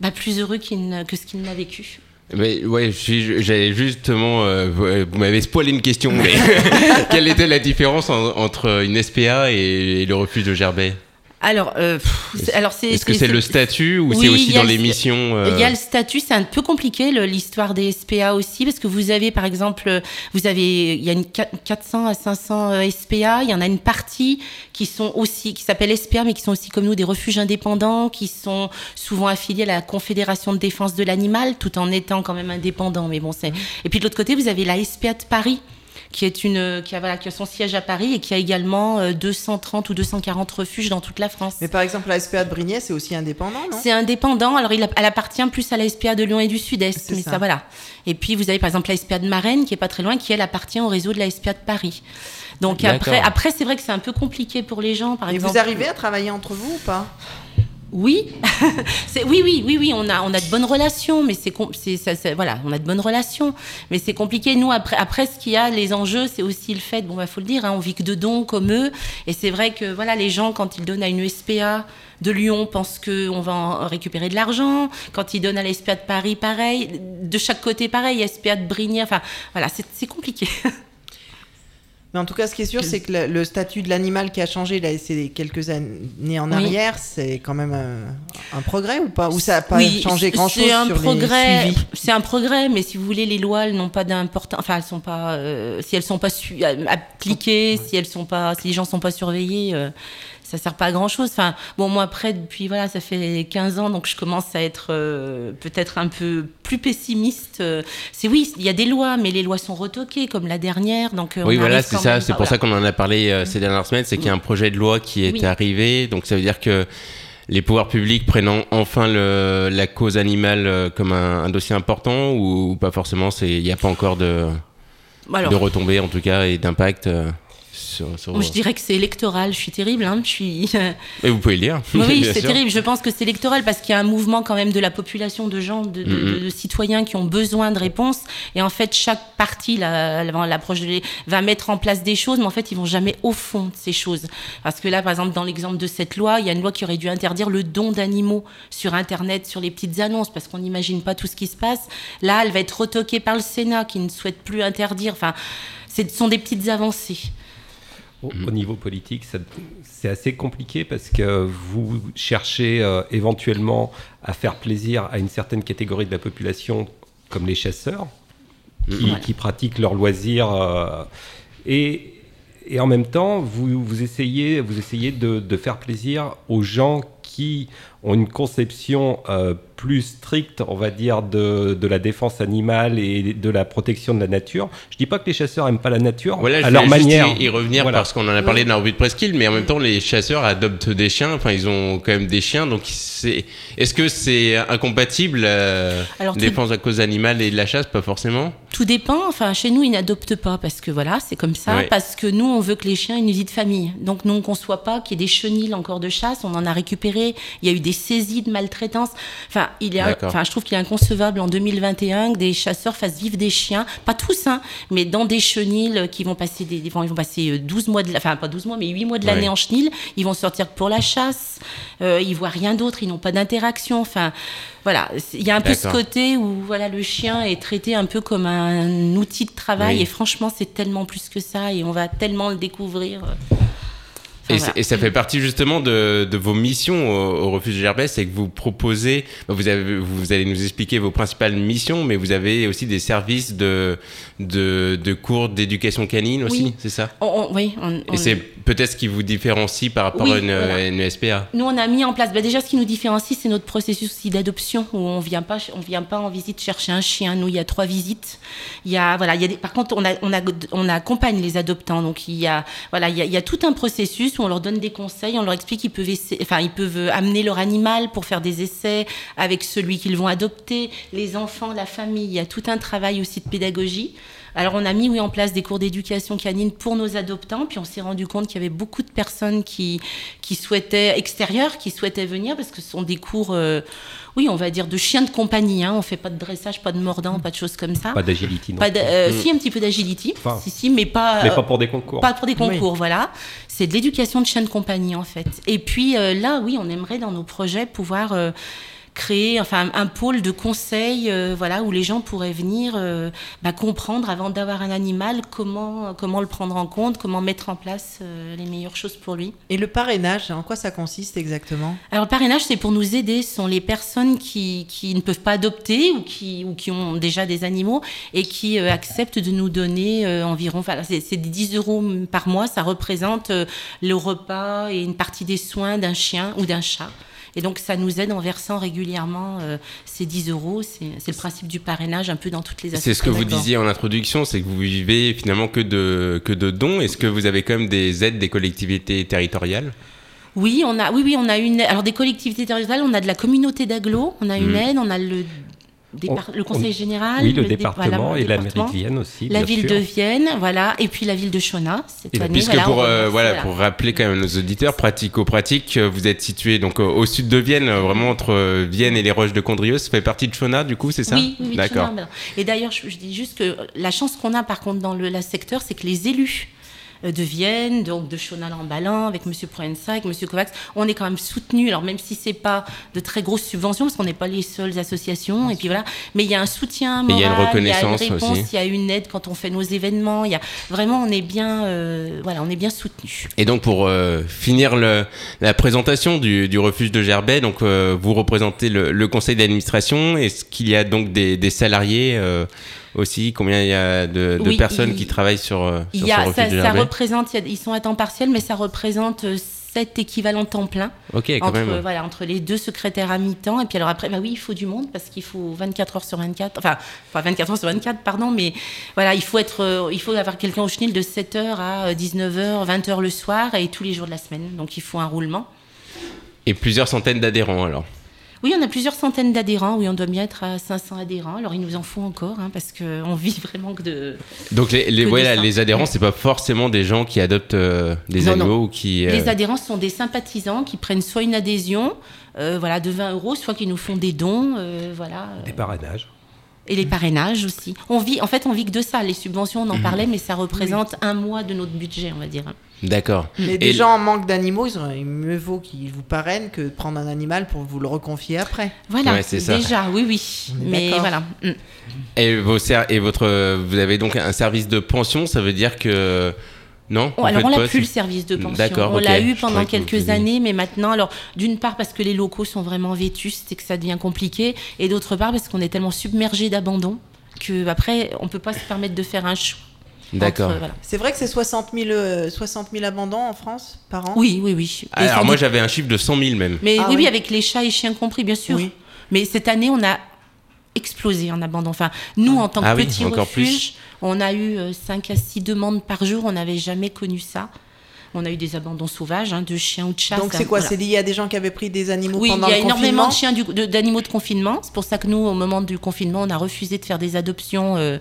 Speaker 8: bah, plus heureux que ce qu'il n'a vécu.
Speaker 4: Mais ouais, j'allais justement, euh, vous, vous m'avez spoilé une question, mais quelle était la différence en- entre une SPA et, le refuge de Gerbet
Speaker 8: Alors, euh, pff, alors c'est.
Speaker 4: Est-ce que c'est le statut ou
Speaker 8: Oui,
Speaker 4: c'est aussi dans missions euh,
Speaker 8: Il y a le statut, c'est un peu compliqué l'histoire des SPA aussi parce que vous avez par exemple, vous avez il y a une qua- 400 à 500 euh, SPA, il y en a une partie qui sont aussi qui s'appelle SPA mais qui sont aussi comme nous des refuges indépendants qui sont souvent affiliés à la Confédération de défense de l'animal tout en étant quand même indépendants mais bon c'est et puis de l'autre côté vous avez la SPA de Paris qui est une qui a voilà qui a son siège à Paris et qui a également euh, 230 ou 240 refuges dans toute la France.
Speaker 5: Mais par exemple, la SPA de Brignais, c'est aussi indépendant, non?
Speaker 8: C'est indépendant. Alors, il a- elle appartient plus à la SPA de Lyon et du Sud-Est.
Speaker 5: C'est
Speaker 8: Mais
Speaker 5: ça.
Speaker 8: ça. voilà. Et puis, vous avez par exemple la SPA de Marennes, qui est pas très loin, qui elle appartient au réseau de la SPA de Paris. Donc après, après c'est vrai que c'est un peu compliqué pour les gens. Par
Speaker 5: Et
Speaker 8: exemple,
Speaker 5: vous arrivez à travailler entre vous ou pas?
Speaker 8: Oui, oui, oui, oui, on a, on a de bonnes relations, mais c'est, voilà, on a de bonnes relations, mais c'est compliqué. Nous, après, après, ce qu'il y a, les enjeux, c'est aussi le fait, bon, bah, faut le dire, hein, on vit que de dons comme eux, et c'est vrai que, voilà, les gens, quand ils donnent à une SPA de Lyon, pensent qu'on va en récupérer de l'argent. Quand ils donnent à la SPA de Paris, pareil. De chaque côté, pareil. SPA de Brigny, enfin, voilà, c'est compliqué.
Speaker 5: Mais en tout cas, ce qui est sûr, c'est que le, le statut de l'animal qui a changé là, ces quelques années en
Speaker 8: Oui.
Speaker 5: arrière, c'est quand même un, un progrès ou pas? Ou ça n'a pas
Speaker 8: Oui,
Speaker 5: changé
Speaker 8: c'est-
Speaker 5: grand-chose
Speaker 8: C'est un
Speaker 5: sur
Speaker 8: progrès.
Speaker 5: les
Speaker 8: C'est un progrès, mais si vous voulez, les lois, elles n'ont pas d'importance. Enfin, elles sont pas. euh, si elles sont pas euh, appliquées, si elles sont pas, si les gens sont pas surveillés, euh, ça sert pas à grand chose. Enfin, bon, moi après, depuis voilà, ça fait 15 ans, donc je commence à être euh, peut-être un peu plus pessimiste. Euh, C'est oui, il y a des lois, mais les lois sont retoquées, comme la dernière. Donc euh,
Speaker 4: Oui, voilà, c'est ça. C'est pour ça qu'on en a parlé euh, ces dernières semaines. C'est qu'il y a un projet de loi qui est
Speaker 8: Oui.
Speaker 4: arrivé. Donc ça veut dire que les pouvoirs publics prennent en- enfin le, la cause animale comme un, un dossier important ou, ou pas forcément. Il n'y a pas encore de,
Speaker 8: Alors,
Speaker 4: de retombées en tout cas et d'impact euh, sur. sur-
Speaker 8: moi, je dirais que c'est électoral. Je suis terrible. Hein, je suis.
Speaker 4: Mais vous pouvez le dire.
Speaker 8: Oui, c'est terrible. Je pense que c'est électoral parce qu'il y a un mouvement quand même de la population, de gens, de,
Speaker 4: Mhm.
Speaker 8: de citoyens qui ont besoin de réponses. Et en fait, chaque parti, la- la- l'approche de l'é- va mettre en place des choses, mais en fait, ils vont jamais au fond de ces choses. Parce que là, par exemple, dans l'exemple de cette loi, il y a une loi qui aurait dû interdire le don d'animaux sur Internet, sur les petites annonces, parce qu'on n'imagine pas tout ce qui se passe. Là, elle va être retoquée par le Sénat, qui ne souhaite plus interdire. Enfin, ce sont des petites avancées.
Speaker 6: Au, au niveau politique, c'est assez compliqué parce que vous cherchez euh, éventuellement à faire plaisir à une certaine catégorie de la population, comme les chasseurs, qui,
Speaker 8: Voilà.
Speaker 6: qui pratiquent leurs loisirs. euh, et, et en même temps, vous, vous essayez, vous essayez de, de faire plaisir aux gens qui ont une conception euh, plus stricte, on va dire, de, de la défense animale et de la protection de la nature. Je dis pas que les chasseurs aiment pas la nature,
Speaker 4: Voilà, je
Speaker 6: à leur
Speaker 4: voulais juste
Speaker 6: manière.
Speaker 4: y, y revenir
Speaker 6: Voilà.
Speaker 4: parce qu'on en a parlé dans la revue de Presqu'île, mais en même temps, les chasseurs adoptent des chiens. Enfin, ils ont quand même des chiens. Donc, c'est... est-ce que c'est incompatible euh,
Speaker 8: Alors, tout-
Speaker 4: défense à cause animale et de la chasse? Pas forcément.
Speaker 8: Tout dépend. Enfin, chez nous, ils n'adoptent pas parce que voilà, c'est comme ça.
Speaker 4: Ouais.
Speaker 8: Parce que nous, on veut que les chiens aient une vie de famille. Donc, nous, on ne conçoit pas qu'il y ait des chenilles encore de chasse. On en a récupéré. Il y a eu des saisies de maltraitance. Enfin, il est, enfin, je trouve qu'il est inconcevable en 2021 que des chasseurs fassent vivre des chiens, pas tous, hein, mais dans des chenilles qui vont passer des, ils vont, passer euh, 12 mois de, la- enfin, pas 12 mois, mais 8 mois de l'année en chenille. Ils vont sortir pour la chasse. Euh, ils voient rien d'autre. Ils n'ont pas d'interaction. Enfin, voilà. Il y a un peu ce côté où voilà le chien est traité un peu comme un outil de travail
Speaker 4: Oui.
Speaker 8: et franchement c'est tellement plus que ça et on va tellement le découvrir. Enfin,
Speaker 4: Et,
Speaker 8: voilà.
Speaker 4: c'est- et ça fait partie justement de, de vos missions au, au refuge Gerbès, c'est que vous proposez, bah, vous, avez, vous allez nous expliquer vos principales missions, mais vous avez aussi des services de, de, de cours d'éducation canine aussi,
Speaker 8: Oui.
Speaker 4: c'est ça?
Speaker 8: On- on- oui, on-
Speaker 4: Et c'est peut-être ce qui vous différencie par rapport
Speaker 8: Oui,
Speaker 4: à une,
Speaker 8: voilà.
Speaker 4: une SPA
Speaker 8: Nous, on a mis en place. bah, déjà, ce qui nous différencie, c'est notre processus aussi d'adoption, où on vient pas, on vient pas en visite chercher un chien. Nous, il y a trois visites. Il y a, voilà, il y a des, par contre, on, a, on, a, on accompagne les adoptants. Donc, il y a, voilà, il y a, il y a tout un processus on leur donne des conseils, on leur explique qu'ils peuvent, essa- enfin, ils peuvent amener leur animal pour faire des essais avec celui qu'ils vont adopter, les enfants, la famille. Il y a tout un travail aussi de pédagogie. Alors on a mis oui, en place des cours d'éducation canine pour nos adoptants, puis on s'est rendu compte qu'il y avait beaucoup de personnes qui, qui souhaitaient, extérieures, qui souhaitaient venir, parce que ce sont des cours, euh, oui, on va dire de chiens de compagnie. Hein. On fait pas de dressage, pas de mordant, pas de choses comme ça.
Speaker 6: Pas d'agility, non.
Speaker 8: Pas de- euh,
Speaker 4: Mm.
Speaker 8: Si, un petit peu d'agility,
Speaker 6: Enfin,
Speaker 8: si, si, mais pas...
Speaker 6: Mais
Speaker 8: euh,
Speaker 6: pas pour des concours.
Speaker 8: pas pour des concours, voilà. C'est de l'éducation de chiens de compagnie, en fait. Et puis euh, là, oui, on aimerait dans nos projets pouvoir euh, créer enfin, un pôle de conseil euh, voilà, où les gens pourraient venir euh, bah, comprendre, avant d'avoir un animal, comment, comment le prendre en compte, comment mettre en place euh, les meilleures choses pour lui.
Speaker 5: Et le parrainage, en quoi ça consiste exactement?
Speaker 8: Alors, le parrainage, c'est pour nous aider. Ce sont les personnes qui, qui ne peuvent pas adopter ou qui, ou qui ont déjà des animaux et qui acceptent de nous donner environ. Enfin, c'est c'est des 10 euros par mois. Ça représente le repas et une partie des soins d'un chien ou d'un chat. Et donc, ça nous aide en versant régulièrement euh, ces 10 euros. C'est le principe du parrainage un peu dans toutes les
Speaker 4: C'est ce que vous
Speaker 8: associations.
Speaker 4: disiez en introduction, c'est que vous vivez finalement que de, que de dons. Est-ce que vous avez quand même des aides des collectivités territoriales?
Speaker 8: Oui, on a, oui, oui, on a une. Alors des collectivités territoriales, on a de la communauté d'agglo, on a une
Speaker 4: Mhm.
Speaker 8: aide, on a le
Speaker 6: On-
Speaker 8: le conseil général,
Speaker 6: Oui, le,
Speaker 8: dé-
Speaker 6: département
Speaker 8: voilà,
Speaker 6: et
Speaker 8: le
Speaker 6: la mairie de Vienne aussi.
Speaker 8: la ville
Speaker 6: sûr.
Speaker 8: de Vienne, voilà, et puis la ville de Chona cette
Speaker 6: Et
Speaker 8: année.
Speaker 4: Puisque
Speaker 8: voilà,
Speaker 4: pour, euh, voilà, pour rappeler quand même nos auditeurs, pratico-pratique, euh, vous êtes situé donc au, sud de Vienne, euh, vraiment entre Vienne et les Roches de Condrieu. Ça fait partie de Chona, du coup, c'est ça
Speaker 8: Oui, oui,
Speaker 4: D'accord.
Speaker 8: Ben, Et d'ailleurs, je, je dis juste que la chance qu'on a par contre dans le la secteur, c'est que les élus de Vienne, donc de Chonal-en-Balin, avec M. Proença, avec M. Kovacs, on est quand même soutenus. Alors même si c'est pas de très grosses subventions, parce qu'on n'est pas les seules associations, et puis voilà, mais il y a un soutien
Speaker 4: il y a une reconnaissance
Speaker 8: il y a une réponse,
Speaker 4: aussi.
Speaker 8: il y a une aide quand on fait nos événements. Il y a vraiment, on est bien, euh, voilà, on est bien soutenus.
Speaker 4: Et donc pour euh, finir le, la présentation du, du refuge de Gerbet, donc euh, vous représentez le, le conseil d'administration. Est-ce qu'il y a donc des, des salariés euh, aussi Combien il y a de, de
Speaker 8: Oui,
Speaker 4: personnes
Speaker 8: il-
Speaker 4: qui travaillent sur, euh,
Speaker 8: Il
Speaker 4: sur
Speaker 8: y
Speaker 4: ce
Speaker 8: a, ça, représente, il y a- ils sont à temps partiel, mais ça représente euh, sept équivalents temps plein.
Speaker 4: Ok, quand
Speaker 8: entre,
Speaker 4: même.
Speaker 8: voilà, entre les deux secrétaires à mi-temps. Et puis alors après, bah oui, il faut du monde parce qu'il faut 24 heures sur 24. Enfin, pas 24 heures sur 24, pardon, mais voilà, il faut, être, euh, il faut avoir quelqu'un au chenil de 7h à 19h, 20h le soir et tous les jours de la semaine. Donc il faut un roulement.
Speaker 4: Et plusieurs centaines d'adhérents alors.
Speaker 8: Oui, on a plusieurs centaines d'adhérents. Oui, on doit bien être à 500 adhérents. Alors il nous en faut encore hein, parce qu'on vit vraiment que de.
Speaker 4: Donc les, les,
Speaker 8: Que
Speaker 4: voilà, les adhérents, c'est pas forcément des gens qui adoptent euh, des
Speaker 8: Non,
Speaker 4: animaux
Speaker 8: non.
Speaker 4: ou qui. euh,
Speaker 8: Les adhérents sont des sympathisants qui prennent soit une adhésion. euh, voilà, de 20 euros, soit qui nous font des dons, euh, voilà.
Speaker 6: Des parrainages.
Speaker 8: Et les parrainages aussi. On vit, en fait, on vit que de ça. Les subventions, on en parlait, mais ça représente un mois de notre budget, on va dire.
Speaker 4: D'accord.
Speaker 5: Mais
Speaker 4: Et
Speaker 5: des gens en manque d'animaux, il mieux vaut qu'ils vous parrainent que de prendre un animal pour vous le reconfier après.
Speaker 8: Voilà,
Speaker 4: Ouais, c'est ça.
Speaker 8: déjà, oui, oui. Mais voilà.
Speaker 4: Et, vos et votre, vous avez donc un service de pension, ça veut dire que non
Speaker 8: Oh,
Speaker 4: vous
Speaker 8: alors on l'a plus le
Speaker 4: c'est-
Speaker 8: service de pension.
Speaker 4: D'accord,
Speaker 8: on l'a eu pendant
Speaker 4: que
Speaker 8: quelques années, mais maintenant, alors d'une part parce que les locaux sont vraiment vétustes et que ça devient compliqué, et d'autre part parce qu'on est tellement submergé d'abandon que après on peut pas se permettre de faire un choix.
Speaker 4: D'accord.
Speaker 8: voilà.
Speaker 5: C'est vrai que c'est 60 000, euh, 60 000 abandons en France par an?
Speaker 8: Oui, oui, oui. Et
Speaker 4: Alors moi
Speaker 8: doute-
Speaker 4: j'avais un chiffre de 100 000 même.
Speaker 8: Mais
Speaker 5: Ah
Speaker 8: oui,
Speaker 5: oui.
Speaker 8: oui, avec les chats et chiens compris, bien sûr.
Speaker 5: Oui.
Speaker 8: Mais cette année, on a explosé en abandon. Enfin, nous, en tant que
Speaker 4: Ah oui,
Speaker 8: petit refuge, on a eu 5 à 6 demandes par jour. On n'avait jamais connu ça. On a eu des abandons sauvages, hein, de chiens ou de chats.
Speaker 5: Donc c'est quoi?
Speaker 8: voilà.
Speaker 5: C'est lié à des gens qui avaient pris des animaux
Speaker 8: Oui, il
Speaker 5: pendant
Speaker 8: y a
Speaker 5: le
Speaker 8: énormément
Speaker 5: confinement?
Speaker 8: de chiens de- d'animaux de, confinement. C'est pour ça que nous, au moment du confinement, on a refusé de faire des adoptions, euh,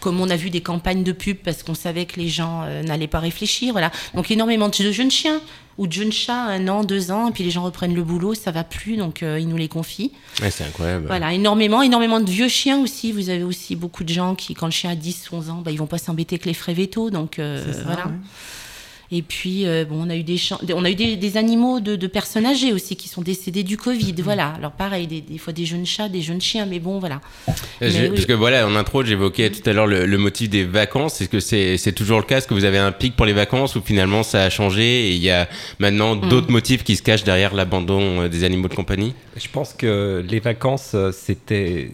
Speaker 8: comme on a vu des campagnes de pub, parce qu'on savait que les gens euh, n'allaient pas réfléchir. Voilà. Donc énormément de jeunes chiens ou de jeunes chats, un an, deux ans, et puis les gens reprennent le boulot, ça va plus, donc euh, ils nous les confient.
Speaker 4: Ouais, c'est incroyable.
Speaker 8: Voilà, énormément, énormément de vieux chiens aussi. Vous avez aussi beaucoup de gens qui, quand le chien a 10, 11 ans, bah, ils vont pas s'embêter avec les frais vétos, donc euh,
Speaker 5: C'est ça,
Speaker 8: voilà.
Speaker 5: ouais.
Speaker 8: Et puis, euh, bon, on a eu des, on a eu des, des animaux de, de personnes âgées aussi qui sont décédés du Covid. Voilà. Alors pareil, des, des fois des jeunes chats, des jeunes chiens, mais bon, voilà.
Speaker 4: Euh,
Speaker 8: Mais oui.
Speaker 4: Parce que voilà, en intro, j'évoquais tout à l'heure le, le motif des vacances. Est-ce que c'est c'est toujours le cas? Est-ce que vous avez un pic pour les vacances ou finalement ça a changé et il y a maintenant
Speaker 8: Mm.
Speaker 4: d'autres motifs qui se cachent derrière l'abandon euh, des animaux de compagnie?
Speaker 6: Je pense que les vacances, c'était,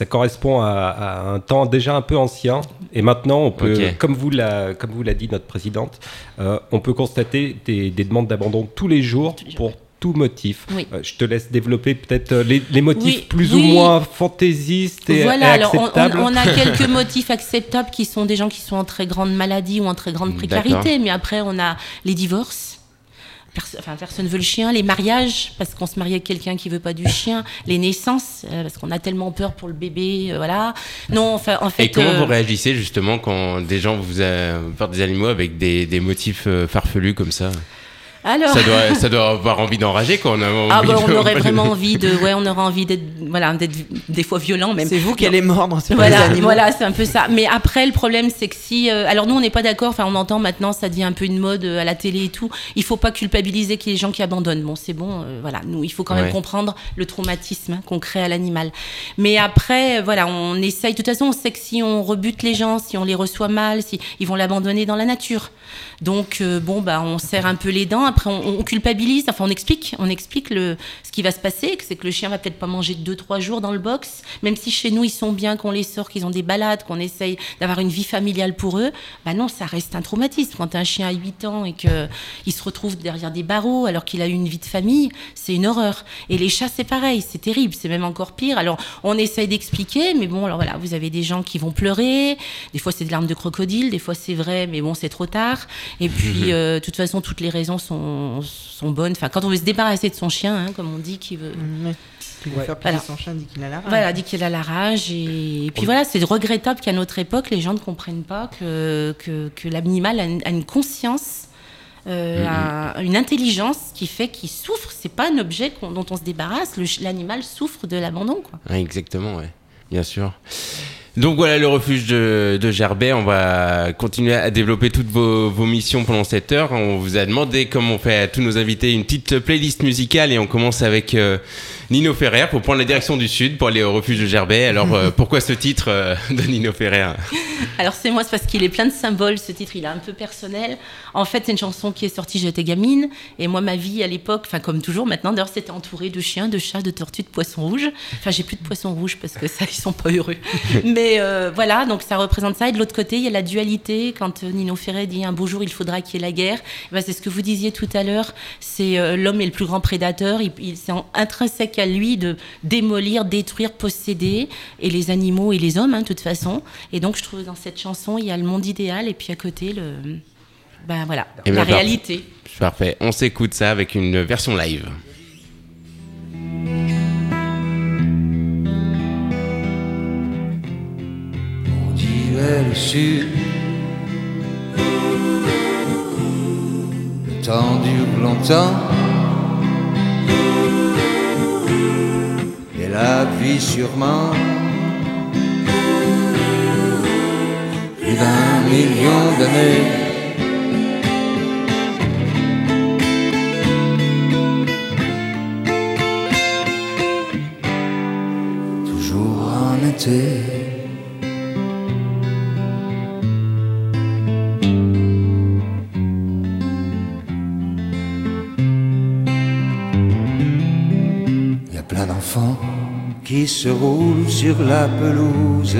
Speaker 6: ça correspond à, à un temps déjà un peu ancien. Et maintenant, on peut, comme vous l'a, comme vous l'a dit notre présidente, euh, on peut constater des, des demandes d'abandon tous les jours pour tout motif.
Speaker 8: Oui.
Speaker 6: Euh, je te laisse développer peut-être euh, les, les motifs
Speaker 8: Oui,
Speaker 6: plus ou moins fantaisistes et,
Speaker 8: voilà,
Speaker 6: et
Speaker 8: alors on, on-
Speaker 6: acceptables.
Speaker 8: on a quelques motifs acceptables qui sont des gens qui sont en très grande maladie ou en très grande précarité,
Speaker 4: D'accord.
Speaker 8: mais après on a les divorces. Perso- enfin, personne veut le chien, les mariages, parce qu'on se marie avec quelqu'un qui veut pas du chien, les naissances, euh, parce qu'on a tellement peur pour le bébé, euh, voilà. Non, enfin, en fait.
Speaker 4: Et comment
Speaker 8: euh,
Speaker 4: vous réagissez justement quand des gens vous euh, portent des animaux avec des, des motifs euh, farfelus comme ça?
Speaker 8: Alors,
Speaker 4: ça doit, ça doit avoir envie d'enrager quand on a envie
Speaker 8: ah, bah, on
Speaker 4: de-
Speaker 8: aurait vraiment envie de, ouais, on aurait envie d'être, voilà, d'être des fois violent même.
Speaker 5: C'est vous qui allez mordre les
Speaker 8: Voilà, voilà, c'est un peu ça. Mais après, le problème, c'est que si, euh, alors nous, on n'est pas d'accord. Enfin, on entend maintenant, ça devient un peu une mode euh, à la télé et tout. Il faut pas culpabiliser qu'il y ait des gens qui abandonnent. Bon, c'est bon, euh, voilà. Nous, il faut quand même
Speaker 4: Ouais.
Speaker 8: comprendre le traumatisme hein, qu'on crée à l'animal. Mais après, voilà, on essaye. De toute façon, on sait que si on rebute les gens, si on les reçoit mal, si ils vont l'abandonner dans la nature. Donc, euh, bon, bah, on serre un peu les dents. Après, on, on culpabilise. Enfin, on explique, on explique le, ce qui va se passer, que c'est que le chien va peut-être pas manger deux, trois jours dans le box, même si chez nous ils sont bien, qu'on les sort, qu'ils ont des balades, qu'on essaye d'avoir une vie familiale pour eux. Bah non, ça reste un traumatisme. Quand un chien a 8 ans et que il se retrouve derrière des barreaux alors qu'il a eu une vie de famille, c'est une horreur. Et les chats, c'est pareil, c'est terrible, c'est même encore pire. Alors, on essaye d'expliquer, mais bon, alors voilà, vous avez des gens qui vont pleurer. Des fois, c'est des larmes de crocodile, des fois, c'est vrai, mais bon, c'est trop tard. Et puis, euh, de toute façon, toutes les raisons sont sont, sont bonnes. Enfin, quand on veut se débarrasser de son chien, hein, comme on dit, qui veut.
Speaker 5: Mmh. Qui veut
Speaker 6: Ouais.
Speaker 5: faire
Speaker 8: Voilà.
Speaker 5: son chien dit qu'il a la rage.
Speaker 8: Voilà, dit qu'il a la rage. Et, et puis voilà, c'est regrettable qu'à notre époque, les gens ne comprennent pas que, que, que l'animal a, une- a une conscience, euh, a une intelligence qui fait qu'il souffre. C'est pas un objet dont on se débarrasse. L'animal souffre de l'abandon, quoi.
Speaker 4: Ouais, exactement, ouais. Bien sûr. Donc voilà le refuge de, de Gerbet. On va continuer à développer toutes vos, missions pendant cette heure. On vous a demandé, comme on fait à tous nos invités, une petite playlist musicale et on commence avec euh, Nino Ferrer pour prendre la direction du sud pour aller au refuge de Gerbet. Alors euh, pourquoi ce titre euh, de Nino Ferrer
Speaker 8: Alors c'est moi, c'est parce qu'il est plein de symboles, ce titre, il est un peu personnel. En fait, c'est une chanson qui est sortie, j'étais gamine, et moi, ma vie à l'époque, enfin comme toujours maintenant, d'ailleurs, c'était entouré de chiens, de chats, de tortues, de poissons rouges. Enfin, j'ai plus de poissons rouges parce que ça, ils sont pas heureux. Mais euh, voilà, donc ça représente ça. Et de l'autre côté, il y a la dualité. Quand Nino Ferrer dit un beau jour, il faudra qu'il y ait la guerre, eh ben, c'est ce que vous disiez tout à l'heure. C'est l'homme est le plus grand prédateur. Il, il- c'est intrinsèque à lui de démolir, détruire, posséder, et les animaux et les hommes, hein, de toute façon. Et donc, je trouve dans cette chanson, il y a le monde idéal, et puis à côté, le, ben voilà,
Speaker 4: Eh
Speaker 8: la
Speaker 4: ben,
Speaker 8: réalité.
Speaker 4: Parfait. On s'écoute ça avec une version live.
Speaker 9: On dirait le sud. Le temps dure longtemps. La vie sûrement. Plus d'un million d'années. Toujours en été. Il y a plein d'enfants qui se roulent sur la pelouse.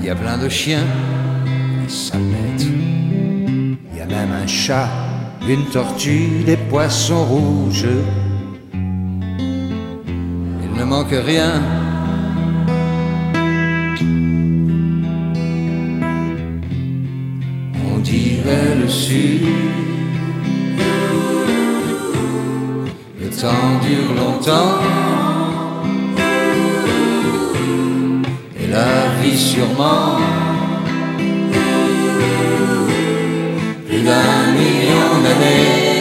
Speaker 9: Il y a plein de chiens, des salettes. Il y a même un chat, une tortue, des poissons rouges. Il ne manque rien. On dirait le sud. Temps dure longtemps. Et la vie sûrement. Plus d'un million d'années.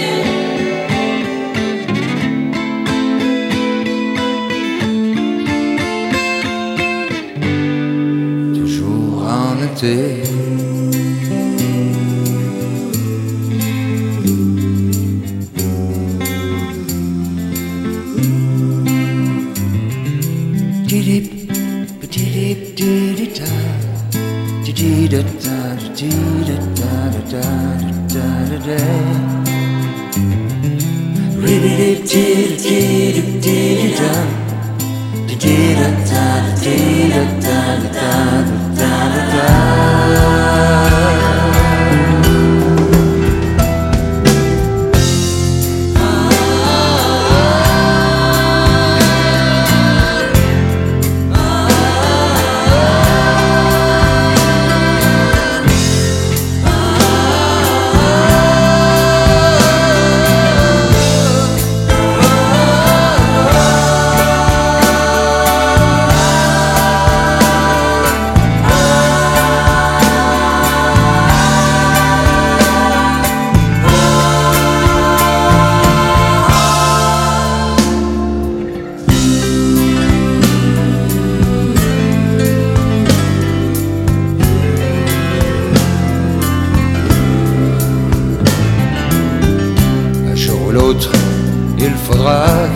Speaker 9: Toujours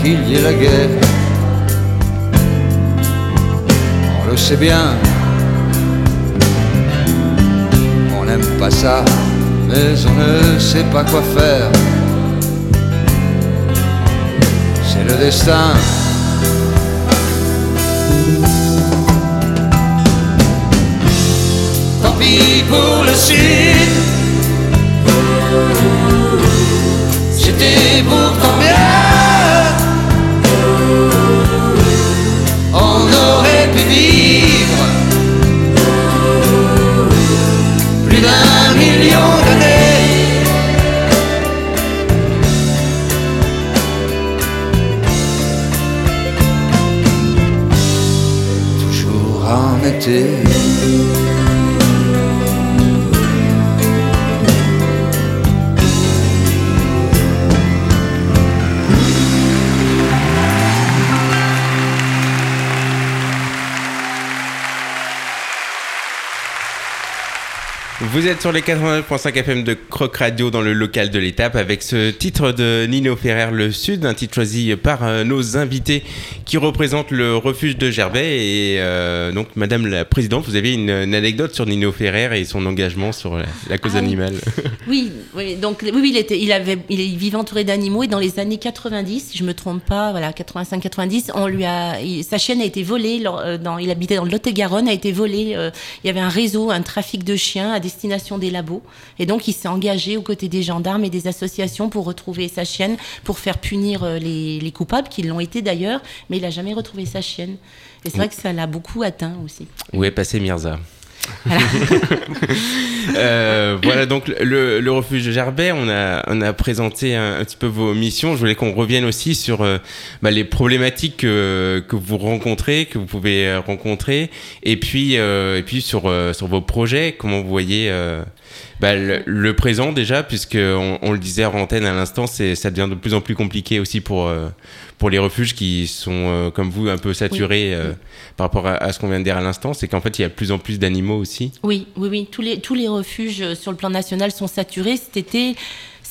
Speaker 9: qu'il y ait la guerre. On le sait bien. On n'aime pas ça, mais on ne sait pas quoi faire. C'est le destin. Tant pis pour le sud. C'était pourtant plus d'un million d'années. Toujours en été.
Speaker 4: Vous êtes sur les 89.5 FM de Croc Radio dans le local de l'étape avec ce titre de Nino Ferrer Le Sud, un titre choisi par euh, nos invités qui représentent le refuge de Gerbet. Et euh, donc, Madame la Présidente, vous avez une, une anecdote sur Nino Ferrer et son engagement sur la, la cause
Speaker 8: Ah
Speaker 4: animale.
Speaker 8: Oui, oui, donc oui, oui, il était, il avait, il vivait entouré d'animaux et dans les années 90, si je me trompe pas, voilà, 85-90, on lui a, il- sa chienne a été volée. euh, dans, il habitait dans le Lot-et-Garonne, a été volée. euh, il y avait un réseau, un trafic de chiens à destination des labos, et donc il s'est engagé aux côtés des gendarmes et des associations pour retrouver sa chienne, pour faire punir euh, les, les coupables qui l'ont été d'ailleurs, mais il a jamais retrouvé sa chienne. Et c'est vrai que ça l'a beaucoup atteint aussi.
Speaker 4: Où est passé Mirza? Euh, voilà donc le, refuge Gerbet, on a, on a présenté un, petit peu vos missions. Je voulais qu'on revienne aussi sur euh, bah, les problématiques que, vous rencontrez, que vous pouvez euh, rencontrer, et puis, et puis sur, sur vos projets, comment vous voyez bah, le, présent déjà, puisque on, le disait en antenne à l'instant, ça devient de plus en plus compliqué aussi pour, pour les refuges qui sont euh, comme vous un peu saturés euh, par rapport à, à ce qu'on vient de dire à l'instant, c'est qu'en fait il y a de plus en plus d'animaux aussi.
Speaker 8: Oui, oui, oui. Tous les, tous les refuges euh, sur le plan national sont saturés. Cet été,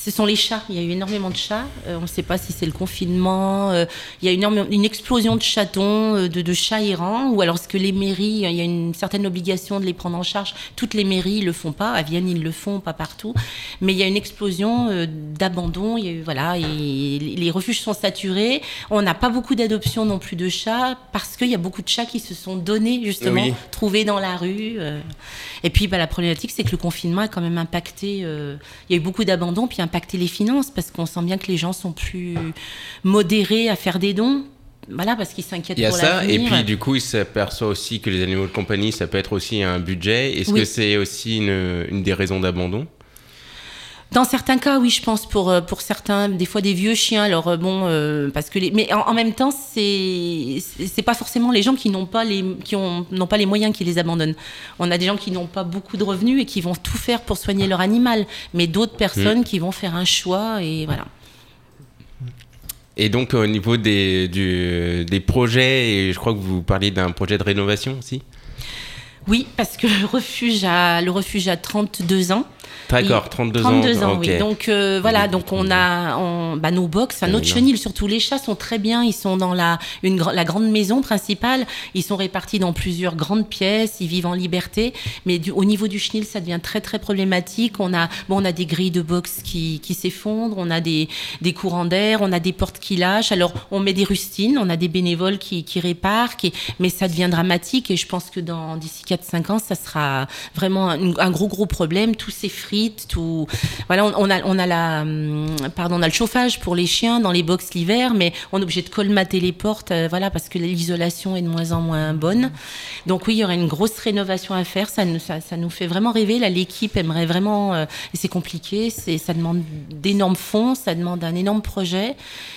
Speaker 8: ce sont les chats. Il y a eu énormément de chats. Euh, on ne sait pas si c'est le confinement. euh, il y a énormément, une explosion de chatons, euh, de, de chats errants. Ou alors est-ce que les mairies, il y a une certaine obligation de les prendre en charge. Toutes les mairies ne le font pas. À Vienne, ils le font, pas partout. Mais il y a une explosion euh, d'abandon. Voilà, et les refuges sont saturés. On n'a pas beaucoup d'adoptions non plus de chats parce qu'il y a beaucoup de chats qui se sont donnés justement,
Speaker 4: Oui.
Speaker 8: trouvés dans la rue. Et puis bah, la problématique, c'est que le confinement a quand même impacté. Il y a eu beaucoup d'abandon, puis impacté les finances parce qu'on sent bien que les gens sont plus modérés à faire des dons. Voilà, parce qu'ils s'inquiètent
Speaker 4: Il y a
Speaker 8: pour
Speaker 4: ça, et puis du coup, il s'aperçoit aussi que les animaux de compagnie, ça peut être aussi un budget. Est-ce
Speaker 8: Oui.
Speaker 4: que c'est aussi une, une des raisons d'abandon?
Speaker 8: Dans certains cas, oui, je pense pour euh, pour certains, des fois des vieux chiens. Alors euh, bon, euh, parce que les, mais en, en même temps, c'est c'est pas forcément les gens qui n'ont pas les qui ont n'ont pas les moyens qui les abandonnent. On a des gens qui n'ont pas beaucoup de revenus et qui vont tout faire pour soigner leur animal, mais d'autres personnes qui vont faire un choix et voilà.
Speaker 4: Et donc, au niveau des, du- des projets, et je crois que vous parliez d'un projet de rénovation aussi?
Speaker 8: Oui, parce que le refuge a le refuge a 32 ans.
Speaker 4: D'accord,
Speaker 8: Il-
Speaker 4: 32,
Speaker 8: 32
Speaker 4: ans.
Speaker 8: ans, oui. Donc euh, voilà, donc on a on- bah, nos box, enfin, notre chenille, surtout les chats sont très bien. Ils sont dans la, une, la grande maison principale. Ils sont répartis dans plusieurs grandes pièces. Ils vivent en liberté. Mais du- au niveau du chenil, ça devient très très problématique. On a, bon, on a des grilles de box qui, qui s'effondrent. On a des, des courants d'air. On a des portes qui lâchent. Alors on met des rustines. On a des bénévoles qui, qui réparent. qui- mais ça devient dramatique. Et je pense que dans d'ici 4-5 ans, ça sera vraiment un, un gros gros problème. Tout Tout, voilà, on, on a, on a la, hum, pardon, on a le chauffage pour les chiens dans les box l'hiver, mais on est obligé de colmater les portes, euh, voilà, parce que l'isolation est de moins en moins bonne. Donc oui, il y aurait une grosse rénovation à faire. Ça nous, ça, ça nous fait vraiment rêver. Là, l'équipe aimerait vraiment, euh, c'est compliqué. C'est, ça demande d'énormes fonds, ça demande un énorme projet.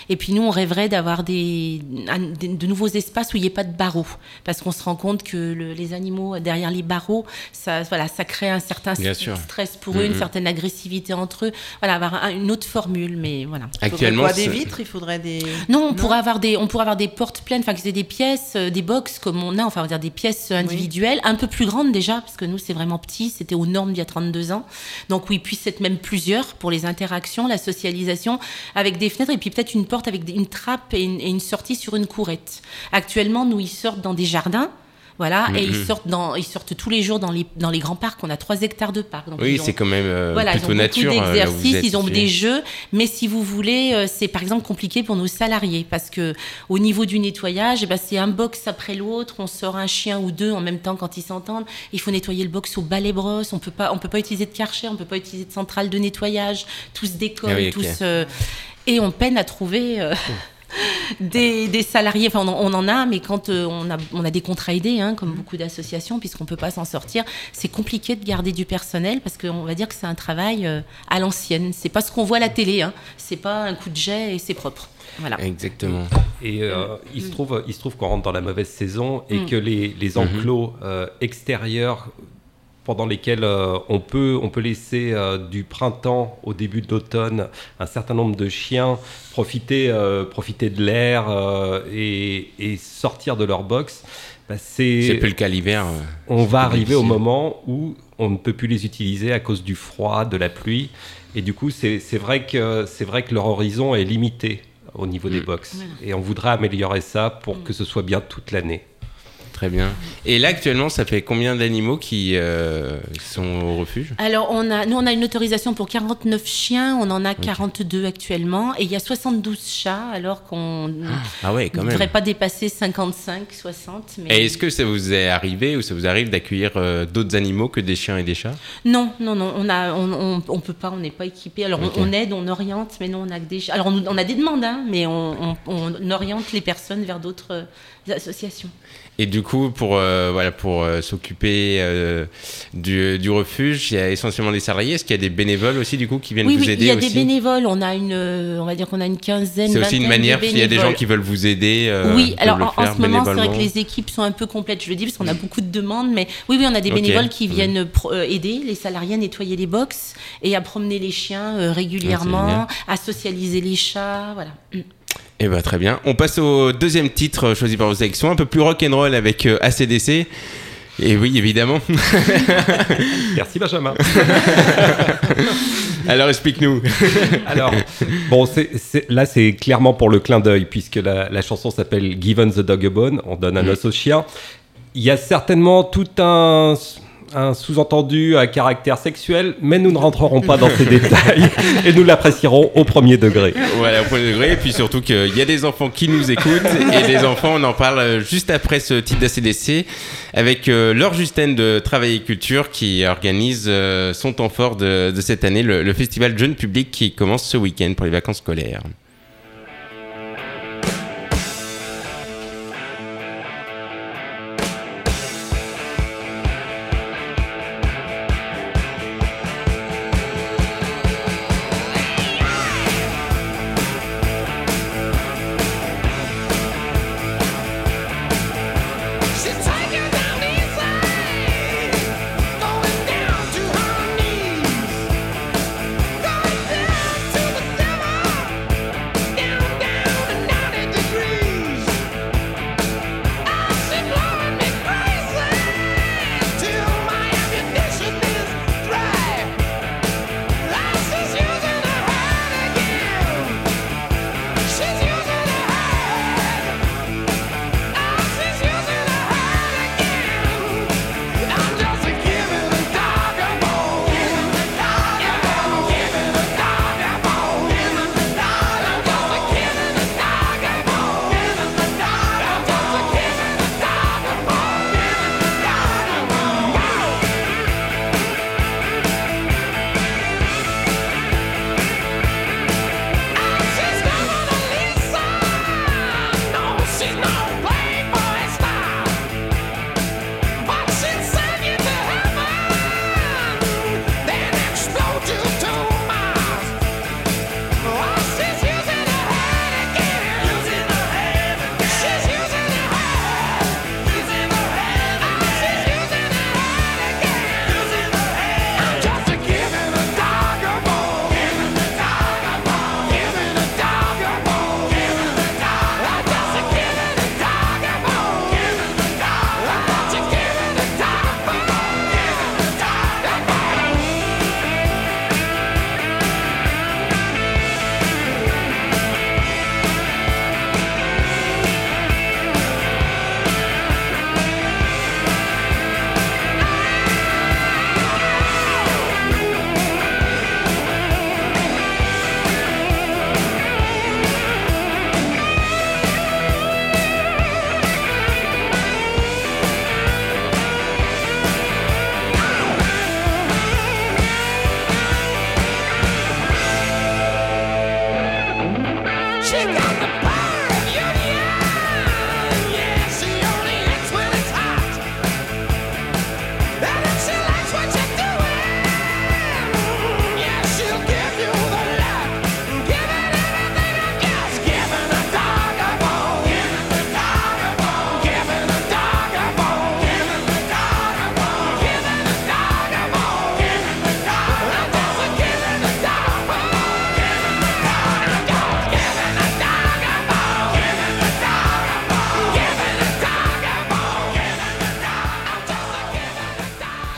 Speaker 8: Et puis nous, on rêverait d'avoir des, un- des- de nouveaux espaces où il n'y ait pas de barreaux, parce qu'on se rend compte que le- les animaux derrière les barreaux, ça, voilà, ça crée un certain
Speaker 4: Bien sûr.
Speaker 8: stress pour une
Speaker 4: Mhm.
Speaker 8: certaine agressivité entre eux. Voilà, avoir un- une autre formule, mais voilà.
Speaker 4: Actuellement,
Speaker 5: quoi, des vitres, il faudrait des.
Speaker 8: Non, on pourrait avoir des, on pourrait avoir des portes pleines, enfin que c'est des pièces, euh, des box comme on a, enfin on va dire des pièces individuelles, un peu plus grandes déjà, parce que nous c'est vraiment petit, c'était aux normes d'il y a 32 ans. Donc oui, puisse être même plusieurs pour les interactions, la socialisation, avec des fenêtres et puis peut-être une porte avec des- une trappe et une, et une sortie sur une courette. Actuellement, nous ils sortent dans des jardins. Voilà, et ils sortent, dans, ils sortent tous les jours dans les, dans les grands parcs. On a 3 hectares de parcs. donc
Speaker 4: Oui, c'est quand même euh,
Speaker 8: voilà, ils ont
Speaker 4: nature. euh, vous
Speaker 8: d'exercices, ils ont des jeux, mais si vous voulez, euh, c'est par exemple compliqué pour nos salariés parce que au niveau du nettoyage, eh ben, c'est un box après l'autre, on sort un chien ou deux en même temps quand ils s'entendent. Il faut nettoyer le box au balai brosse, on peut pas, on peut pas utiliser de karcher, on peut pas utiliser de centrale de nettoyage, tout se décolle,
Speaker 4: Ah oui, ok.
Speaker 8: tout se- et on peine à trouver. euh, des, des salariés, enfin on, en- on en a, mais quand euh, on, a, on a des contrats aidés, hein, comme beaucoup d'associations, puisqu'on peut pas s'en sortir, c'est compliqué de garder du personnel parce qu'on va dire que c'est un travail euh, à l'ancienne. C'est pas ce qu'on voit à la télé, hein. c'est pas un coup de jet et c'est propre. Voilà.
Speaker 4: Exactement.
Speaker 6: Et euh, il, se trouve, il se trouve qu'on rentre dans la mauvaise saison et
Speaker 8: Mm.
Speaker 6: que les, les enclos euh, extérieurs pendant lesquels euh, on, peut, on peut laisser euh, du printemps au début d'automne un certain nombre de chiens profiter, euh, profiter de l'air euh, et, et sortir de leur box, bah, c'est
Speaker 4: plus le cas l'hiver.
Speaker 6: on va arriver au moment où on ne peut plus les utiliser à cause du froid, de la pluie. Et du coup, c'est c'est vrai, que- c'est vrai que leur horizon est limité au niveau des
Speaker 4: Mm.
Speaker 6: box.
Speaker 8: Voilà.
Speaker 6: Et on voudrait améliorer ça pour
Speaker 8: Mm.
Speaker 6: que ce soit bien toute l'année.
Speaker 4: Très bien. Et là, actuellement, ça fait combien d'animaux qui euh, sont au refuge?
Speaker 8: Alors, on a, nous, on a une autorisation pour 49 chiens, on en a 42 actuellement, et il y a 72 chats, alors qu'on
Speaker 4: Ah ouais,
Speaker 8: ne devrait pas dépasser 55, 60. Mais...
Speaker 4: Et est-ce que ça vous est arrivé ou ça vous arrive d'accueillir euh, d'autres animaux que des chiens et des chats?
Speaker 8: Non, non, non, on a, on, on, on peut pas, on n'est pas équipé. Alors, on- aide, on oriente, mais non, on a que des chats. Alors, on, a des demandes, hein, mais on, on- on oriente les personnes vers d'autres euh, associations.
Speaker 4: Et du coup, pour, euh, voilà, pour euh, s'occuper euh, du, du refuge, il y a essentiellement des salariés. Est-ce qu'il y a des bénévoles aussi, du coup, qui viennent
Speaker 8: Oui,
Speaker 4: vous
Speaker 8: oui,
Speaker 4: aider
Speaker 8: il y a
Speaker 4: aussi
Speaker 8: des bénévoles. On a une, on va dire qu'on a une quinzaine.
Speaker 4: C'est aussi une manière, s'il y a des gens qui veulent vous aider.
Speaker 8: oui, alors en, ce moment, c'est vrai que les équipes sont un peu complètes, je le dis, parce qu'on a beaucoup de demandes, mais oui, oui, on a des bénévoles qui
Speaker 4: Mhm.
Speaker 8: viennent aider les salariés à nettoyer les box et à promener les chiens régulièrement, à socialiser les chats, voilà. Mm.
Speaker 4: Eh ben, très bien. On passe au deuxième titre euh, choisi par vos sélections, un peu plus rock'n'roll avec euh, ACDC. Et oui, évidemment.
Speaker 6: Merci Benjamin.
Speaker 4: Alors explique-nous.
Speaker 6: Alors, bon, c'est- c'est- là, c'est clairement pour le clin d'œil, puisque la, la chanson s'appelle Given the Dog a Bone, on donne un os au chien. Il y a certainement tout un, un sous-entendu à caractère sexuel, mais nous ne rentrerons pas dans ces détails et nous l'apprécierons au premier degré.
Speaker 4: Voilà, au premier degré. Et puis surtout qu'il y a des enfants qui nous écoutent. Et les enfants, on en parle juste après ce titre d'ACDC avec euh, Laure Justine de Travail et Culture qui organise euh, son temps fort de, de cette année, le, le festival Jeune Public qui commence ce week-end pour les vacances scolaires.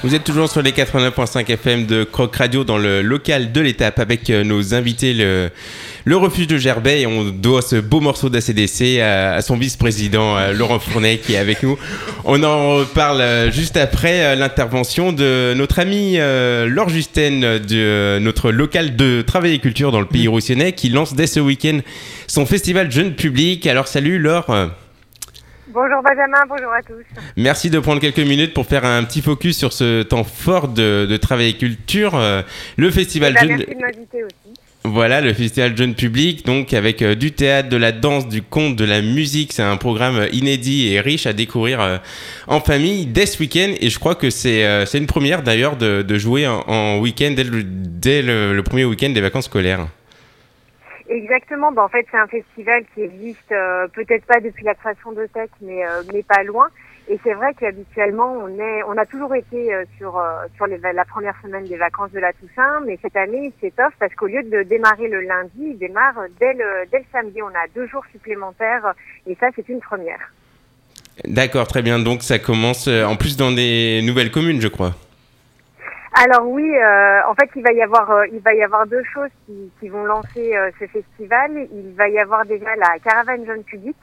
Speaker 4: Vous êtes toujours sur les 89.5 FM de Croc Radio dans le local de l'étape avec euh, nos invités, le, le refuge de Gerbet. Et on doit ce beau morceau d'ACDC à, à son vice-président euh, Laurent Fournet qui est avec nous. On en reparle euh, juste après l'intervention de notre ami euh, Laure Juste,n de notre local de travail et culture dans le pays roussillonnais qui lance dès ce week-end son festival jeune public. Alors salut Laure.
Speaker 10: Bonjour Benjamin, bonjour à tous.
Speaker 4: Merci de prendre quelques minutes pour faire un petit focus sur ce temps fort de, de travail et culture. Euh, le festival
Speaker 10: Eh ben,
Speaker 4: jeune.
Speaker 10: Merci de m'inviter aussi.
Speaker 4: Voilà, le festival jeune public, donc avec euh, du théâtre, de la danse, du conte, de la musique. C'est un programme inédit et riche à découvrir euh, en famille dès ce week-end. Et je crois que c'est c'est une première d'ailleurs de, de jouer en, en week-end dès, le, dès le, le premier week-end des vacances scolaires.
Speaker 10: Exactement, bah, en fait c'est un festival qui existe euh, peut-être pas depuis la création de Tech, mais, euh, pas loin. Et c'est vrai qu'habituellement on on a toujours été euh, sur la première semaine des vacances de la Toussaint, mais cette année c'est off parce qu'au lieu de démarrer le lundi, il démarre dès le dès le samedi. On a deux jours supplémentaires et ça c'est une première.
Speaker 4: D'accord, très bien. Donc ça commence en plus dans des nouvelles communes, je crois.
Speaker 10: Alors oui, euh, en fait, il va y avoir, euh, il va y avoir deux choses qui, vont lancer euh, ce festival. Il va y avoir déjà la caravane jeune public.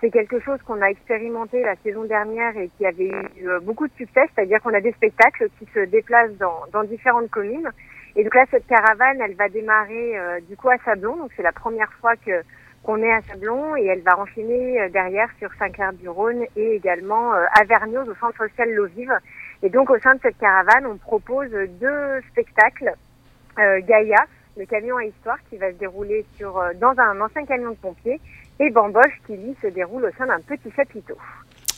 Speaker 10: C'est quelque chose qu'on a expérimenté la saison dernière et qui avait eu beaucoup de succès, c'est-à-dire qu'on a des spectacles qui se déplacent dans, dans différentes communes. Et donc là, cette caravane, elle va démarrer du coup à Sablon. Donc c'est la première fois que qu'on est à Sablon et elle va enchaîner derrière sur Saint-Clair-du-Rhône et également à Vergniaud au centre social L'Eau Vive. Et donc au sein de cette caravane, on propose deux spectacles. Euh, Gaïa, le camion à histoire qui va se dérouler sur euh, dans un ancien camion de pompiers, et Bamboche qui lui se déroule au sein d'un petit chapiteau.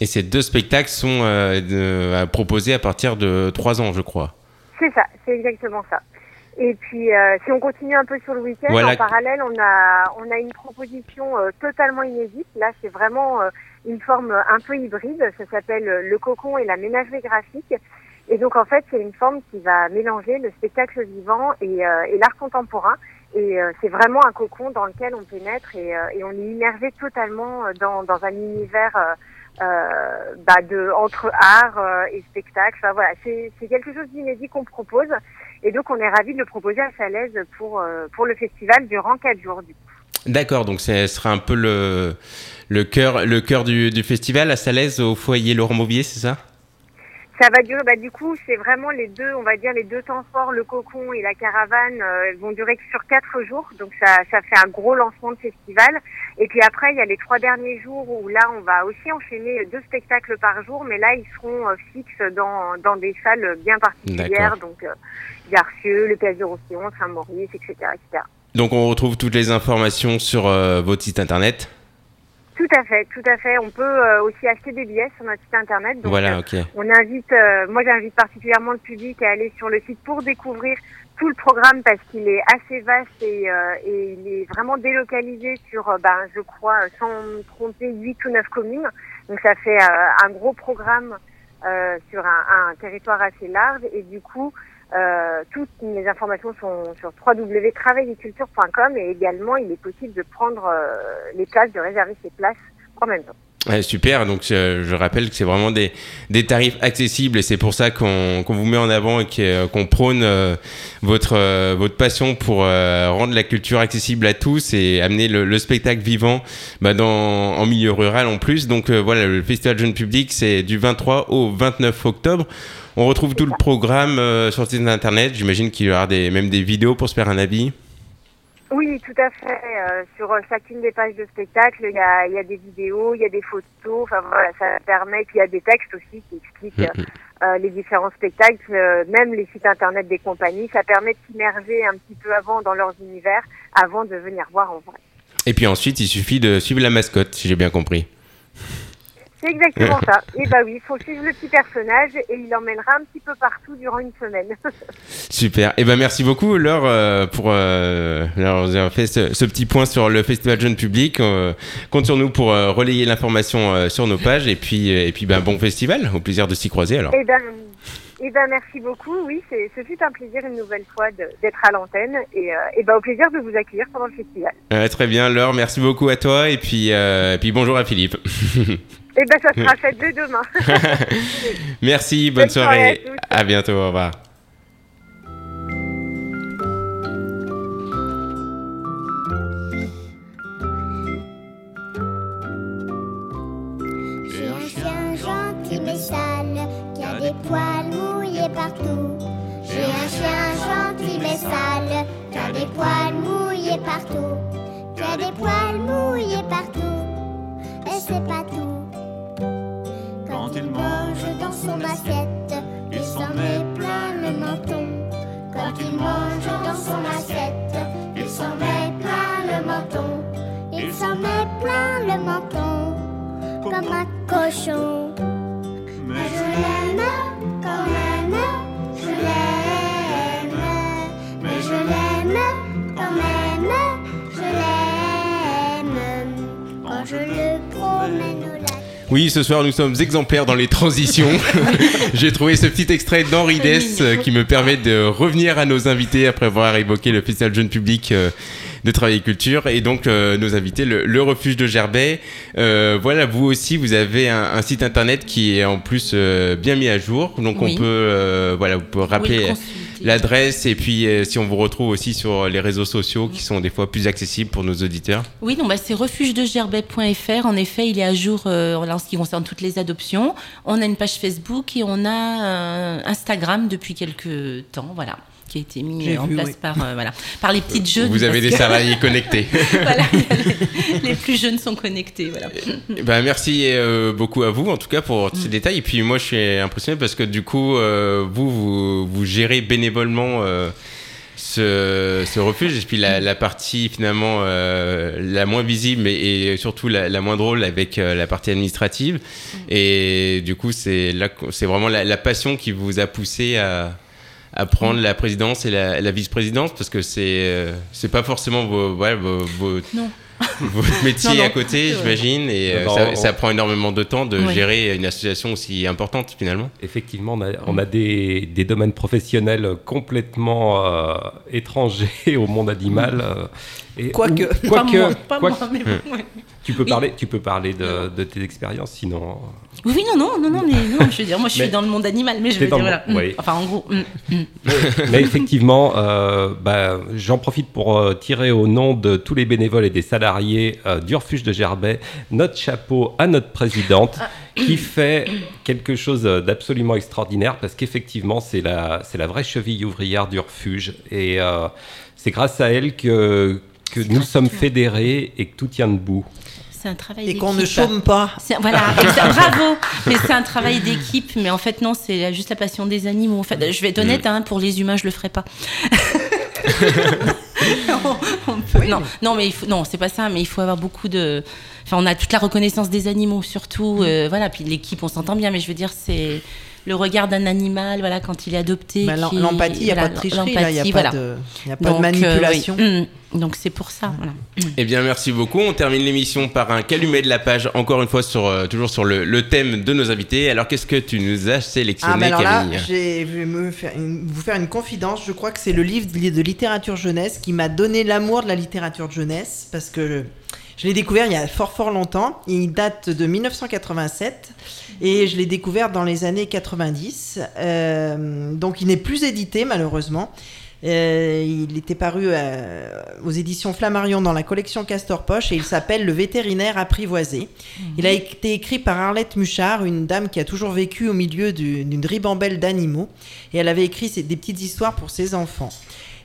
Speaker 4: Et ces deux spectacles sont euh, de- à proposer à partir de 3 ans, je crois.
Speaker 10: C'est ça, c'est exactement ça. Et puis, euh, si on continue un peu sur le week-end,
Speaker 4: Voilà.
Speaker 10: en parallèle, on a, on a une proposition euh, totalement inédite. Là, c'est vraiment euh, une forme un peu hybride. Ça s'appelle euh, le cocon et la ménagerie graphique. Et donc, en fait, c'est une forme qui va mélanger le spectacle vivant et, euh, et l'art contemporain. Et euh, c'est vraiment un cocon dans lequel on pénètre et, euh, et on est immergé totalement dans, dans un univers euh, bah, de entre art euh, et spectacle. Enfin voilà, c'est c'est quelque chose d'inédit qu'on propose et donc on est ravis de le proposer à Salaise pour euh, pour le festival durant quatre jours. Du coup.
Speaker 4: D'accord, donc ce sera un peu le, le cœur, le cœur du, du festival à Salaise au foyer Laurent Mauvier, c'est ça?
Speaker 10: Ça va durer, bah, du coup, c'est vraiment les deux, on va dire les deux temps forts, le cocon et la caravane, euh, vont durer sur quatre jours, donc ça, ça fait un gros lancement de festival. Et puis après, il y a les trois derniers jours où là, on va aussi enchaîner deux spectacles par jour, mais là, ils seront euh, fixes dans, dans des salles bien particulières, donc euh, Garcieux, le Place du Roussillon, Saint-Maurice, etc., etc.
Speaker 4: Donc on retrouve toutes les informations sur euh, votre site internet.
Speaker 10: Tout à fait, tout à fait. On peut euh, aussi acheter des billets sur notre site internet. Donc,
Speaker 4: voilà,
Speaker 10: euh,
Speaker 4: ok.
Speaker 10: On invite, euh, moi j'invite particulièrement le public à aller sur le site pour découvrir tout le programme parce qu'il est assez vaste et, euh, et il est vraiment délocalisé sur, ben, je crois, sans me tromper, 8 ou 9 communes. Donc ça fait un gros programme sur un, un territoire assez large et du coup, euh, toutes les informations sont sur www.travailleculture.com et également il est possible de prendre euh, les places, de réserver ses places en même temps.
Speaker 4: Ouais, super, donc euh, je rappelle que c'est vraiment des, tarifs accessibles et c'est pour ça qu'on vous met en avant et que- qu'on prône euh, votre, euh, votre passion pour euh, rendre la culture accessible à tous et amener le, le spectacle vivant bah, dans, en milieu rural en plus. Donc euh, voilà, le Festival Jeune Public, c'est du 23 au 29 octobre. On retrouve tout le programme euh, sur le site internet. J'imagine qu'il y aura des, même des vidéos pour se faire un avis.
Speaker 10: Oui, tout à fait. Euh, sur euh, chacune des pages de spectacle, il y a, il y a des vidéos, il y a des photos. Enfin voilà, ça permet. Puis il y a des textes aussi qui expliquent euh, euh, les différents spectacles, même les sites internet des compagnies. Ça permet de s'immerger un petit peu avant dans leurs univers, avant de venir voir en vrai.
Speaker 4: Et puis ensuite, il suffit de suivre la mascotte, si j'ai bien compris.
Speaker 10: C'est exactement ça. Et bah oui, il faut suivre le petit personnage et il l'emmènera un petit peu partout durant une semaine.
Speaker 4: Super. Et ben merci beaucoup Laure euh, pour euh, fait ce, ce petit point sur le festival jeune public. Euh, compte sur nous pour euh, relayer l'information euh, sur nos pages et puis et puis ben bon festival. Au plaisir de s'y croiser alors.
Speaker 10: Eh ben, eh ben, merci beaucoup. Oui, c'est, ce fut un plaisir une nouvelle fois d'être à l'antenne et, et ben, au plaisir de vous accueillir pendant le festival.
Speaker 4: Très bien Laure, merci beaucoup à toi et puis et puis bonjour à Philippe.
Speaker 10: Eh ben, ça sera fait dès demain.
Speaker 4: Merci, bonne,
Speaker 10: Bonne soirée à
Speaker 4: soirée.
Speaker 10: tous.
Speaker 4: à bientôt, au revoir.
Speaker 11: J'ai un chien gentil mais sale qui a des poils mouillés partout. J'ai un chien gentil mais sale qui a des poils mouillés partout. Qui a des poils mouillés partout. Et c'est pas tout. Quand il mange dans son assiette, il s'en met plein le menton. Quand il mange dans son assiette, il s'en met plein le menton. Il s'en met plein le menton comme un cochon.
Speaker 4: Oui, ce soir nous sommes exemplaires dans les transitions. J'ai trouvé ce petit extrait d'Henri Dess qui me permet de revenir à nos invités après avoir évoqué le Festival Jeune Public euh, de Travail et Culture et donc euh, nos invités, le, le refuge de Gerbet. Euh, voilà, vous aussi, vous avez un, un site internet qui est en plus euh, bien mis à jour, donc
Speaker 8: Oui.
Speaker 4: on peut, voilà, vous pouvez rappeler
Speaker 8: Oui,
Speaker 4: l'adresse et puis euh, si on vous retrouve aussi sur les réseaux sociaux qui sont des fois plus accessibles pour nos auditeurs.
Speaker 8: Oui, non, bah, c'est refugedegerbet.fr. En effet, il est à jour euh, en ce qui concerne toutes les adoptions. On a une page Facebook et on a euh, Instagram depuis quelques temps, voilà, qui a été mis euh, en
Speaker 5: vu,
Speaker 8: place
Speaker 5: oui.
Speaker 8: par, euh, voilà, par les petites jeunes.
Speaker 4: Vous avez des
Speaker 8: que-
Speaker 4: salariés connectés.
Speaker 8: voilà, les, les plus jeunes sont connectés, voilà.
Speaker 4: Ben, merci euh, beaucoup à vous en tout cas pour
Speaker 8: Mm.
Speaker 4: ces détails et puis moi je suis impressionné parce que du coup euh, vous, vous vous gérez bénévolement euh, ce, ce refuge et puis la, la partie finalement euh, la moins visible et, et surtout la, la moins drôle avec euh, la partie administrative
Speaker 8: Mm.
Speaker 4: et du coup c'est là que- c'est vraiment la, la passion qui vous a poussé à à prendre la présidence et la, la vice-présidence parce que c'est euh, c'est pas forcément vos, voilà, vos, vos-
Speaker 8: Non.
Speaker 4: votre métier
Speaker 8: Non, non.
Speaker 4: à côté, j'imagine, et euh,
Speaker 6: Non,
Speaker 4: ça,
Speaker 6: on-
Speaker 4: ça prend énormément de temps de gérer une association aussi importante finalement.
Speaker 6: Effectivement, on a, on a des, des domaines professionnels complètement euh, étrangers au monde animal. euh, et-
Speaker 5: Quoique.
Speaker 6: ou-
Speaker 8: Pas moi, pas moi, mais bon, ouais.
Speaker 6: Tu peux
Speaker 8: Oui.
Speaker 6: parler, tu peux parler de, de tes expériences, sinon.
Speaker 8: Oui, oui, non, non, non, non, mais non, je veux dire, moi, je suis
Speaker 6: Mais-
Speaker 8: dans le monde animal, mais je veux dire, voilà.
Speaker 6: oui.
Speaker 8: Enfin, en gros, mm, mm.
Speaker 6: Mais effectivement, euh, bah, j'en profite pour euh, tirer au nom de tous les bénévoles et des salariés euh, du refuge de Gerbet notre chapeau à notre présidente qui fait quelque chose d'absolument extraordinaire parce qu'effectivement, c'est la, c'est la vraie cheville ouvrière du refuge. Et euh, c'est grâce à elle que, que nous sommes fédérés et que tout tient debout.
Speaker 8: C'est un travail
Speaker 5: Et qu'on ne chôme pas.
Speaker 8: C'est- Voilà, bravo. Mais c'est un travail d'équipe, mais en fait non, c'est juste la passion des animaux. En fait, je vais être honnête, hein, pour les humains, je le ferai pas. On- on peut- non, non, mais il faut, non, c'est pas ça. Mais il faut avoir beaucoup de. Enfin, on a toute la reconnaissance des animaux, surtout. euh, voilà, puis l'équipe, on s'entend bien, mais je veux dire, c'est le regard d'un animal, voilà, quand il est adopté.
Speaker 5: Bah, L'empathie, il n'y a
Speaker 8: voilà,
Speaker 5: pas de tricherie, il n'y a pas
Speaker 8: voilà.
Speaker 5: de, il y a pas
Speaker 8: Donc,
Speaker 5: de
Speaker 8: euh,
Speaker 5: manipulation.
Speaker 8: oui. Mm. Donc c'est pour ça, voilà.
Speaker 4: Eh bien, merci beaucoup. On termine l'émission par un calumet de la page, encore une fois sur euh, toujours sur le, le thème de nos invités. Alors, qu'est-ce que tu nous as sélectionné,
Speaker 5: Ah, alors
Speaker 4: Camille
Speaker 5: je vais me faire une- vous faire une confidence. Je crois que c'est le livre de de littérature jeunesse qui m'a donné l'amour de la littérature de jeunesse parce que je l'ai découvert il y a fort fort longtemps. Il date de 1987 et je l'ai découvert dans les années 90. Euh, donc il n'est plus édité malheureusement. Euh, il était paru euh, aux éditions Flammarion dans la collection Castor Poche et il s'appelle Le vétérinaire apprivoisé. Il a été écrit par Arlette Muchard, une dame qui a toujours vécu au milieu du- d'une ribambelle d'animaux et elle avait écrit des petites histoires pour ses enfants.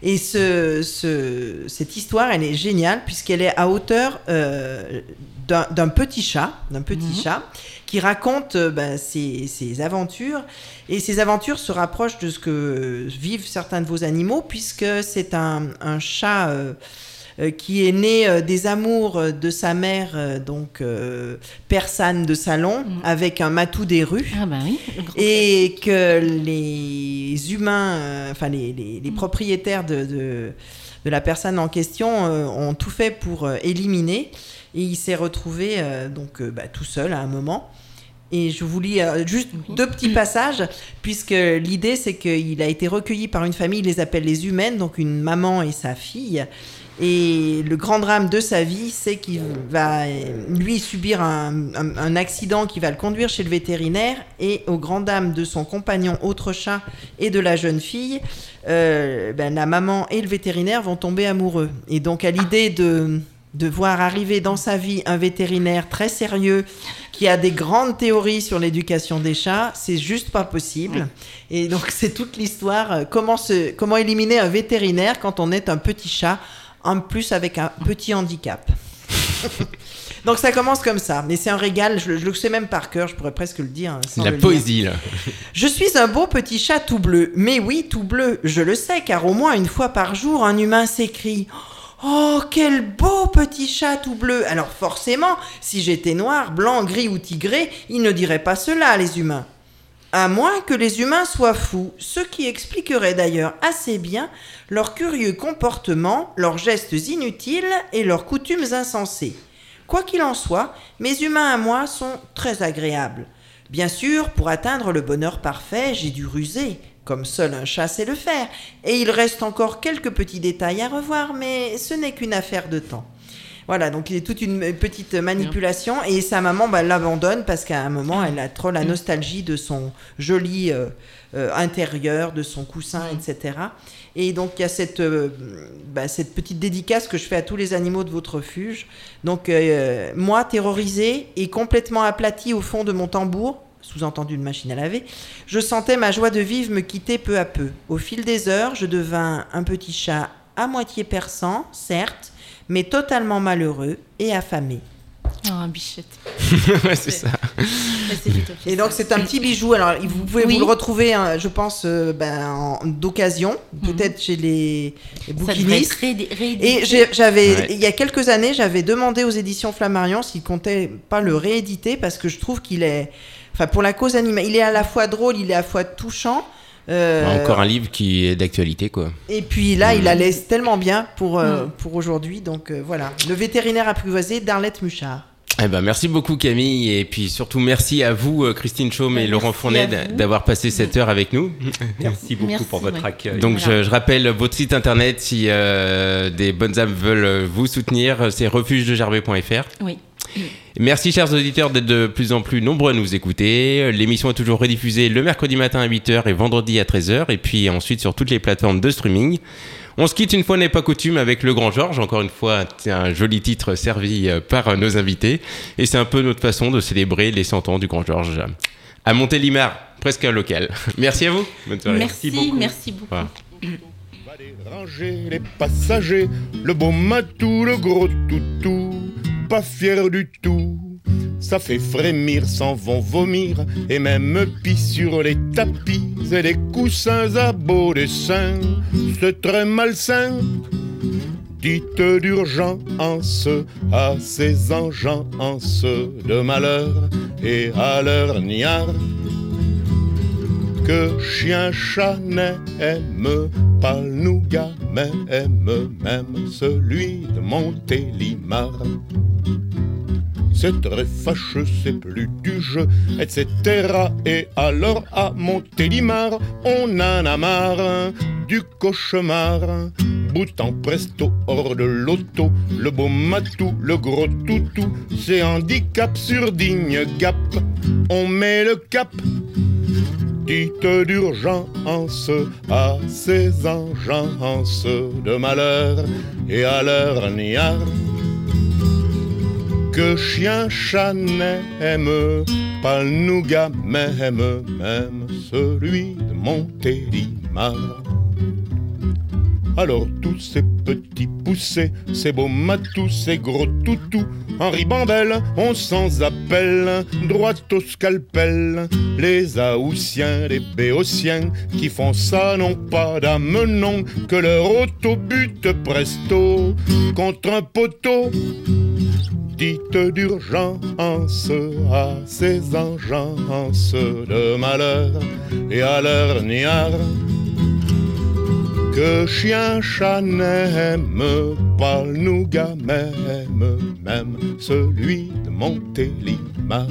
Speaker 5: Et ce, ce- cette histoire, elle est géniale puisqu'elle est à hauteur euh, d'un petit chat, d'un petit chat, qui raconte euh, bah, ses, ses aventures. Et ces aventures se rapprochent de ce que vivent certains de vos animaux puisque c'est un, un chat euh, qui est né euh, des amours de sa mère, euh, donc euh, persane de salon, avec un matou des rues.
Speaker 8: Ah bah oui.
Speaker 5: Et que les humains, euh, enfin les, les- les propriétaires de, de, de la personne en question euh, ont tout fait pour euh, éliminer. Et il s'est retrouvé euh, donc euh, bah, tout seul à un moment. Et je vous lis euh, juste deux petits passages, puisque l'idée c'est qu'il a été recueilli par une famille, il les appelle les humaines, donc une maman et sa fille. Et le grand drame de sa vie, c'est qu'il va, lui, subir un, un- un accident qui va le conduire chez le vétérinaire. Et au grand dame de son compagnon, autre chat, et de la jeune fille, euh, ben, la maman et le vétérinaire vont tomber amoureux. Et donc, à l'idée de, de voir arriver dans sa vie un vétérinaire très sérieux qui a des grandes théories sur l'éducation des chats, c'est juste pas possible. Et donc, c'est toute l'histoire. euh, Comment, se, comment éliminer un vétérinaire quand on est un petit chat, en plus avec un petit handicap. Donc ça commence comme ça, mais c'est un régal, je, je le sais même par cœur, je pourrais presque le dire. hein, sans
Speaker 4: La
Speaker 5: le lire.
Speaker 4: poésie, là.
Speaker 5: Je suis un beau petit chat tout bleu. Mais oui, tout bleu, je le sais, car au moins une fois par jour, un humain s'écrie Oh, quel beau petit chat tout bleu Alors forcément, si j'étais noir, blanc, gris ou tigré, ils ne diraient pas cela, les humains. À moins que les humains soient fous, ce qui expliquerait d'ailleurs assez bien leur curieux comportement, leurs gestes inutiles et leurs coutumes insensées. Quoi qu'il en soit, mes humains à moi sont très agréables. Bien sûr, pour atteindre le bonheur parfait, j'ai dû ruser, comme seul un chat sait le faire, et il reste encore quelques petits détails à revoir, mais ce n'est qu'une affaire de temps. Voilà, donc il a toute une petite manipulation et sa maman bah, l'abandonne parce qu'à un moment elle a trop la nostalgie de son joli euh, euh, intérieur, de son coussin, etc. Et donc il y a cette, euh, bah, cette petite dédicace que je fais à tous les animaux de votre refuge. Donc moi terrorisé et complètement aplati au fond de mon tambour, sous-entendu une machine à laver, je sentais ma joie de vivre me quitter peu à peu. Au fil des heures, je devins un petit chat à moitié perçant, certes, mais totalement malheureux et affamé.
Speaker 8: Oh, un bichette.
Speaker 4: ouais, c'est ça.
Speaker 5: Et donc c'est un petit bijou. Alors vous pouvez
Speaker 8: Oui.
Speaker 5: vous le retrouver, hein, je pense, euh, ben, en- d'occasion, peut-être chez les, les bouquinistes.
Speaker 8: être réédi- réédité.
Speaker 5: Et j'ai- j'avais,
Speaker 4: Ouais.
Speaker 5: il y a quelques années, j'avais demandé aux éditions Flammarion s'ils comptaient pas le rééditer parce que je trouve qu'il est, enfin pour la cause animale, il est à la fois drôle, il est à la fois touchant. euh,
Speaker 4: Bah, Encore un livre qui est d'actualité, quoi.
Speaker 5: Et puis là, il la laisse tellement bien pour, euh,
Speaker 8: Mm.
Speaker 5: pour aujourd'hui. Donc euh, voilà, le vétérinaire apprivoisé d'Arlette Muchard.
Speaker 4: Eh ben, merci beaucoup Camille et puis surtout merci à vous Christine Chaume et
Speaker 8: Merci
Speaker 4: Laurent Fournet d'avoir passé cette heure avec nous.
Speaker 6: Merci beaucoup
Speaker 8: Merci,
Speaker 6: pour votre
Speaker 8: ouais.
Speaker 6: accueil.
Speaker 4: Donc
Speaker 8: Voilà.
Speaker 4: je, je rappelle votre site internet si euh, des bonnes âmes veulent vous soutenir, c'est refugedegerbet.fr.
Speaker 8: Oui.
Speaker 4: Merci chers auditeurs d'être de plus en plus nombreux à nous écouter. L'émission est toujours rediffusée le mercredi matin à 8h et vendredi à 13h et puis ensuite sur toutes les plateformes de streaming. On se quitte une fois n'est pas coutume avec Le Grand Georges, encore une fois c'est un joli titre servi euh, par euh, nos invités et c'est un peu notre façon de célébrer les 100 ans du Grand Georges à Montélimar, presque un local. Merci à vous. Bonne soirée.
Speaker 8: Merci,
Speaker 6: beaucoup.
Speaker 8: merci beaucoup.
Speaker 4: Voilà.
Speaker 12: Va les ranger les passagers, le beau matou, le gros toutou, pas fier du tout. Ça fait frémir, s'en vont vomir, et même pis sur les tapis et les coussins à beau dessin. C'est très malsain. Dites d'urgence à ces engences de malheur et à leur niard que chien chat n'aime pas le nougat même même celui de Montélimar. C'est très fâcheux, c'est plus du jeu, etc. Et alors à Montélimar, on en a marre du cauchemar. Boutant presto hors de l'auto, le beau matou, le gros toutou, c'est handicap sur digne gap. On met le cap Dites d'urgence à ces engences de malheur et à leur niard que chien chat n'aime pas le même même celui de Montélimar. Alors tous ces petits poussés, ces beaux matous, ces gros toutous, Henri Bandel, on sans appel, droit au scalpel. Les Aoussiens, les Béotiens, qui font ça n'ont pas d'âme, que leur auto bute presto contre un poteau. Dites d'urgence à ces engences de malheur et à leur niard que chien chat n'aime pas le nougat même, même celui de Montélimar.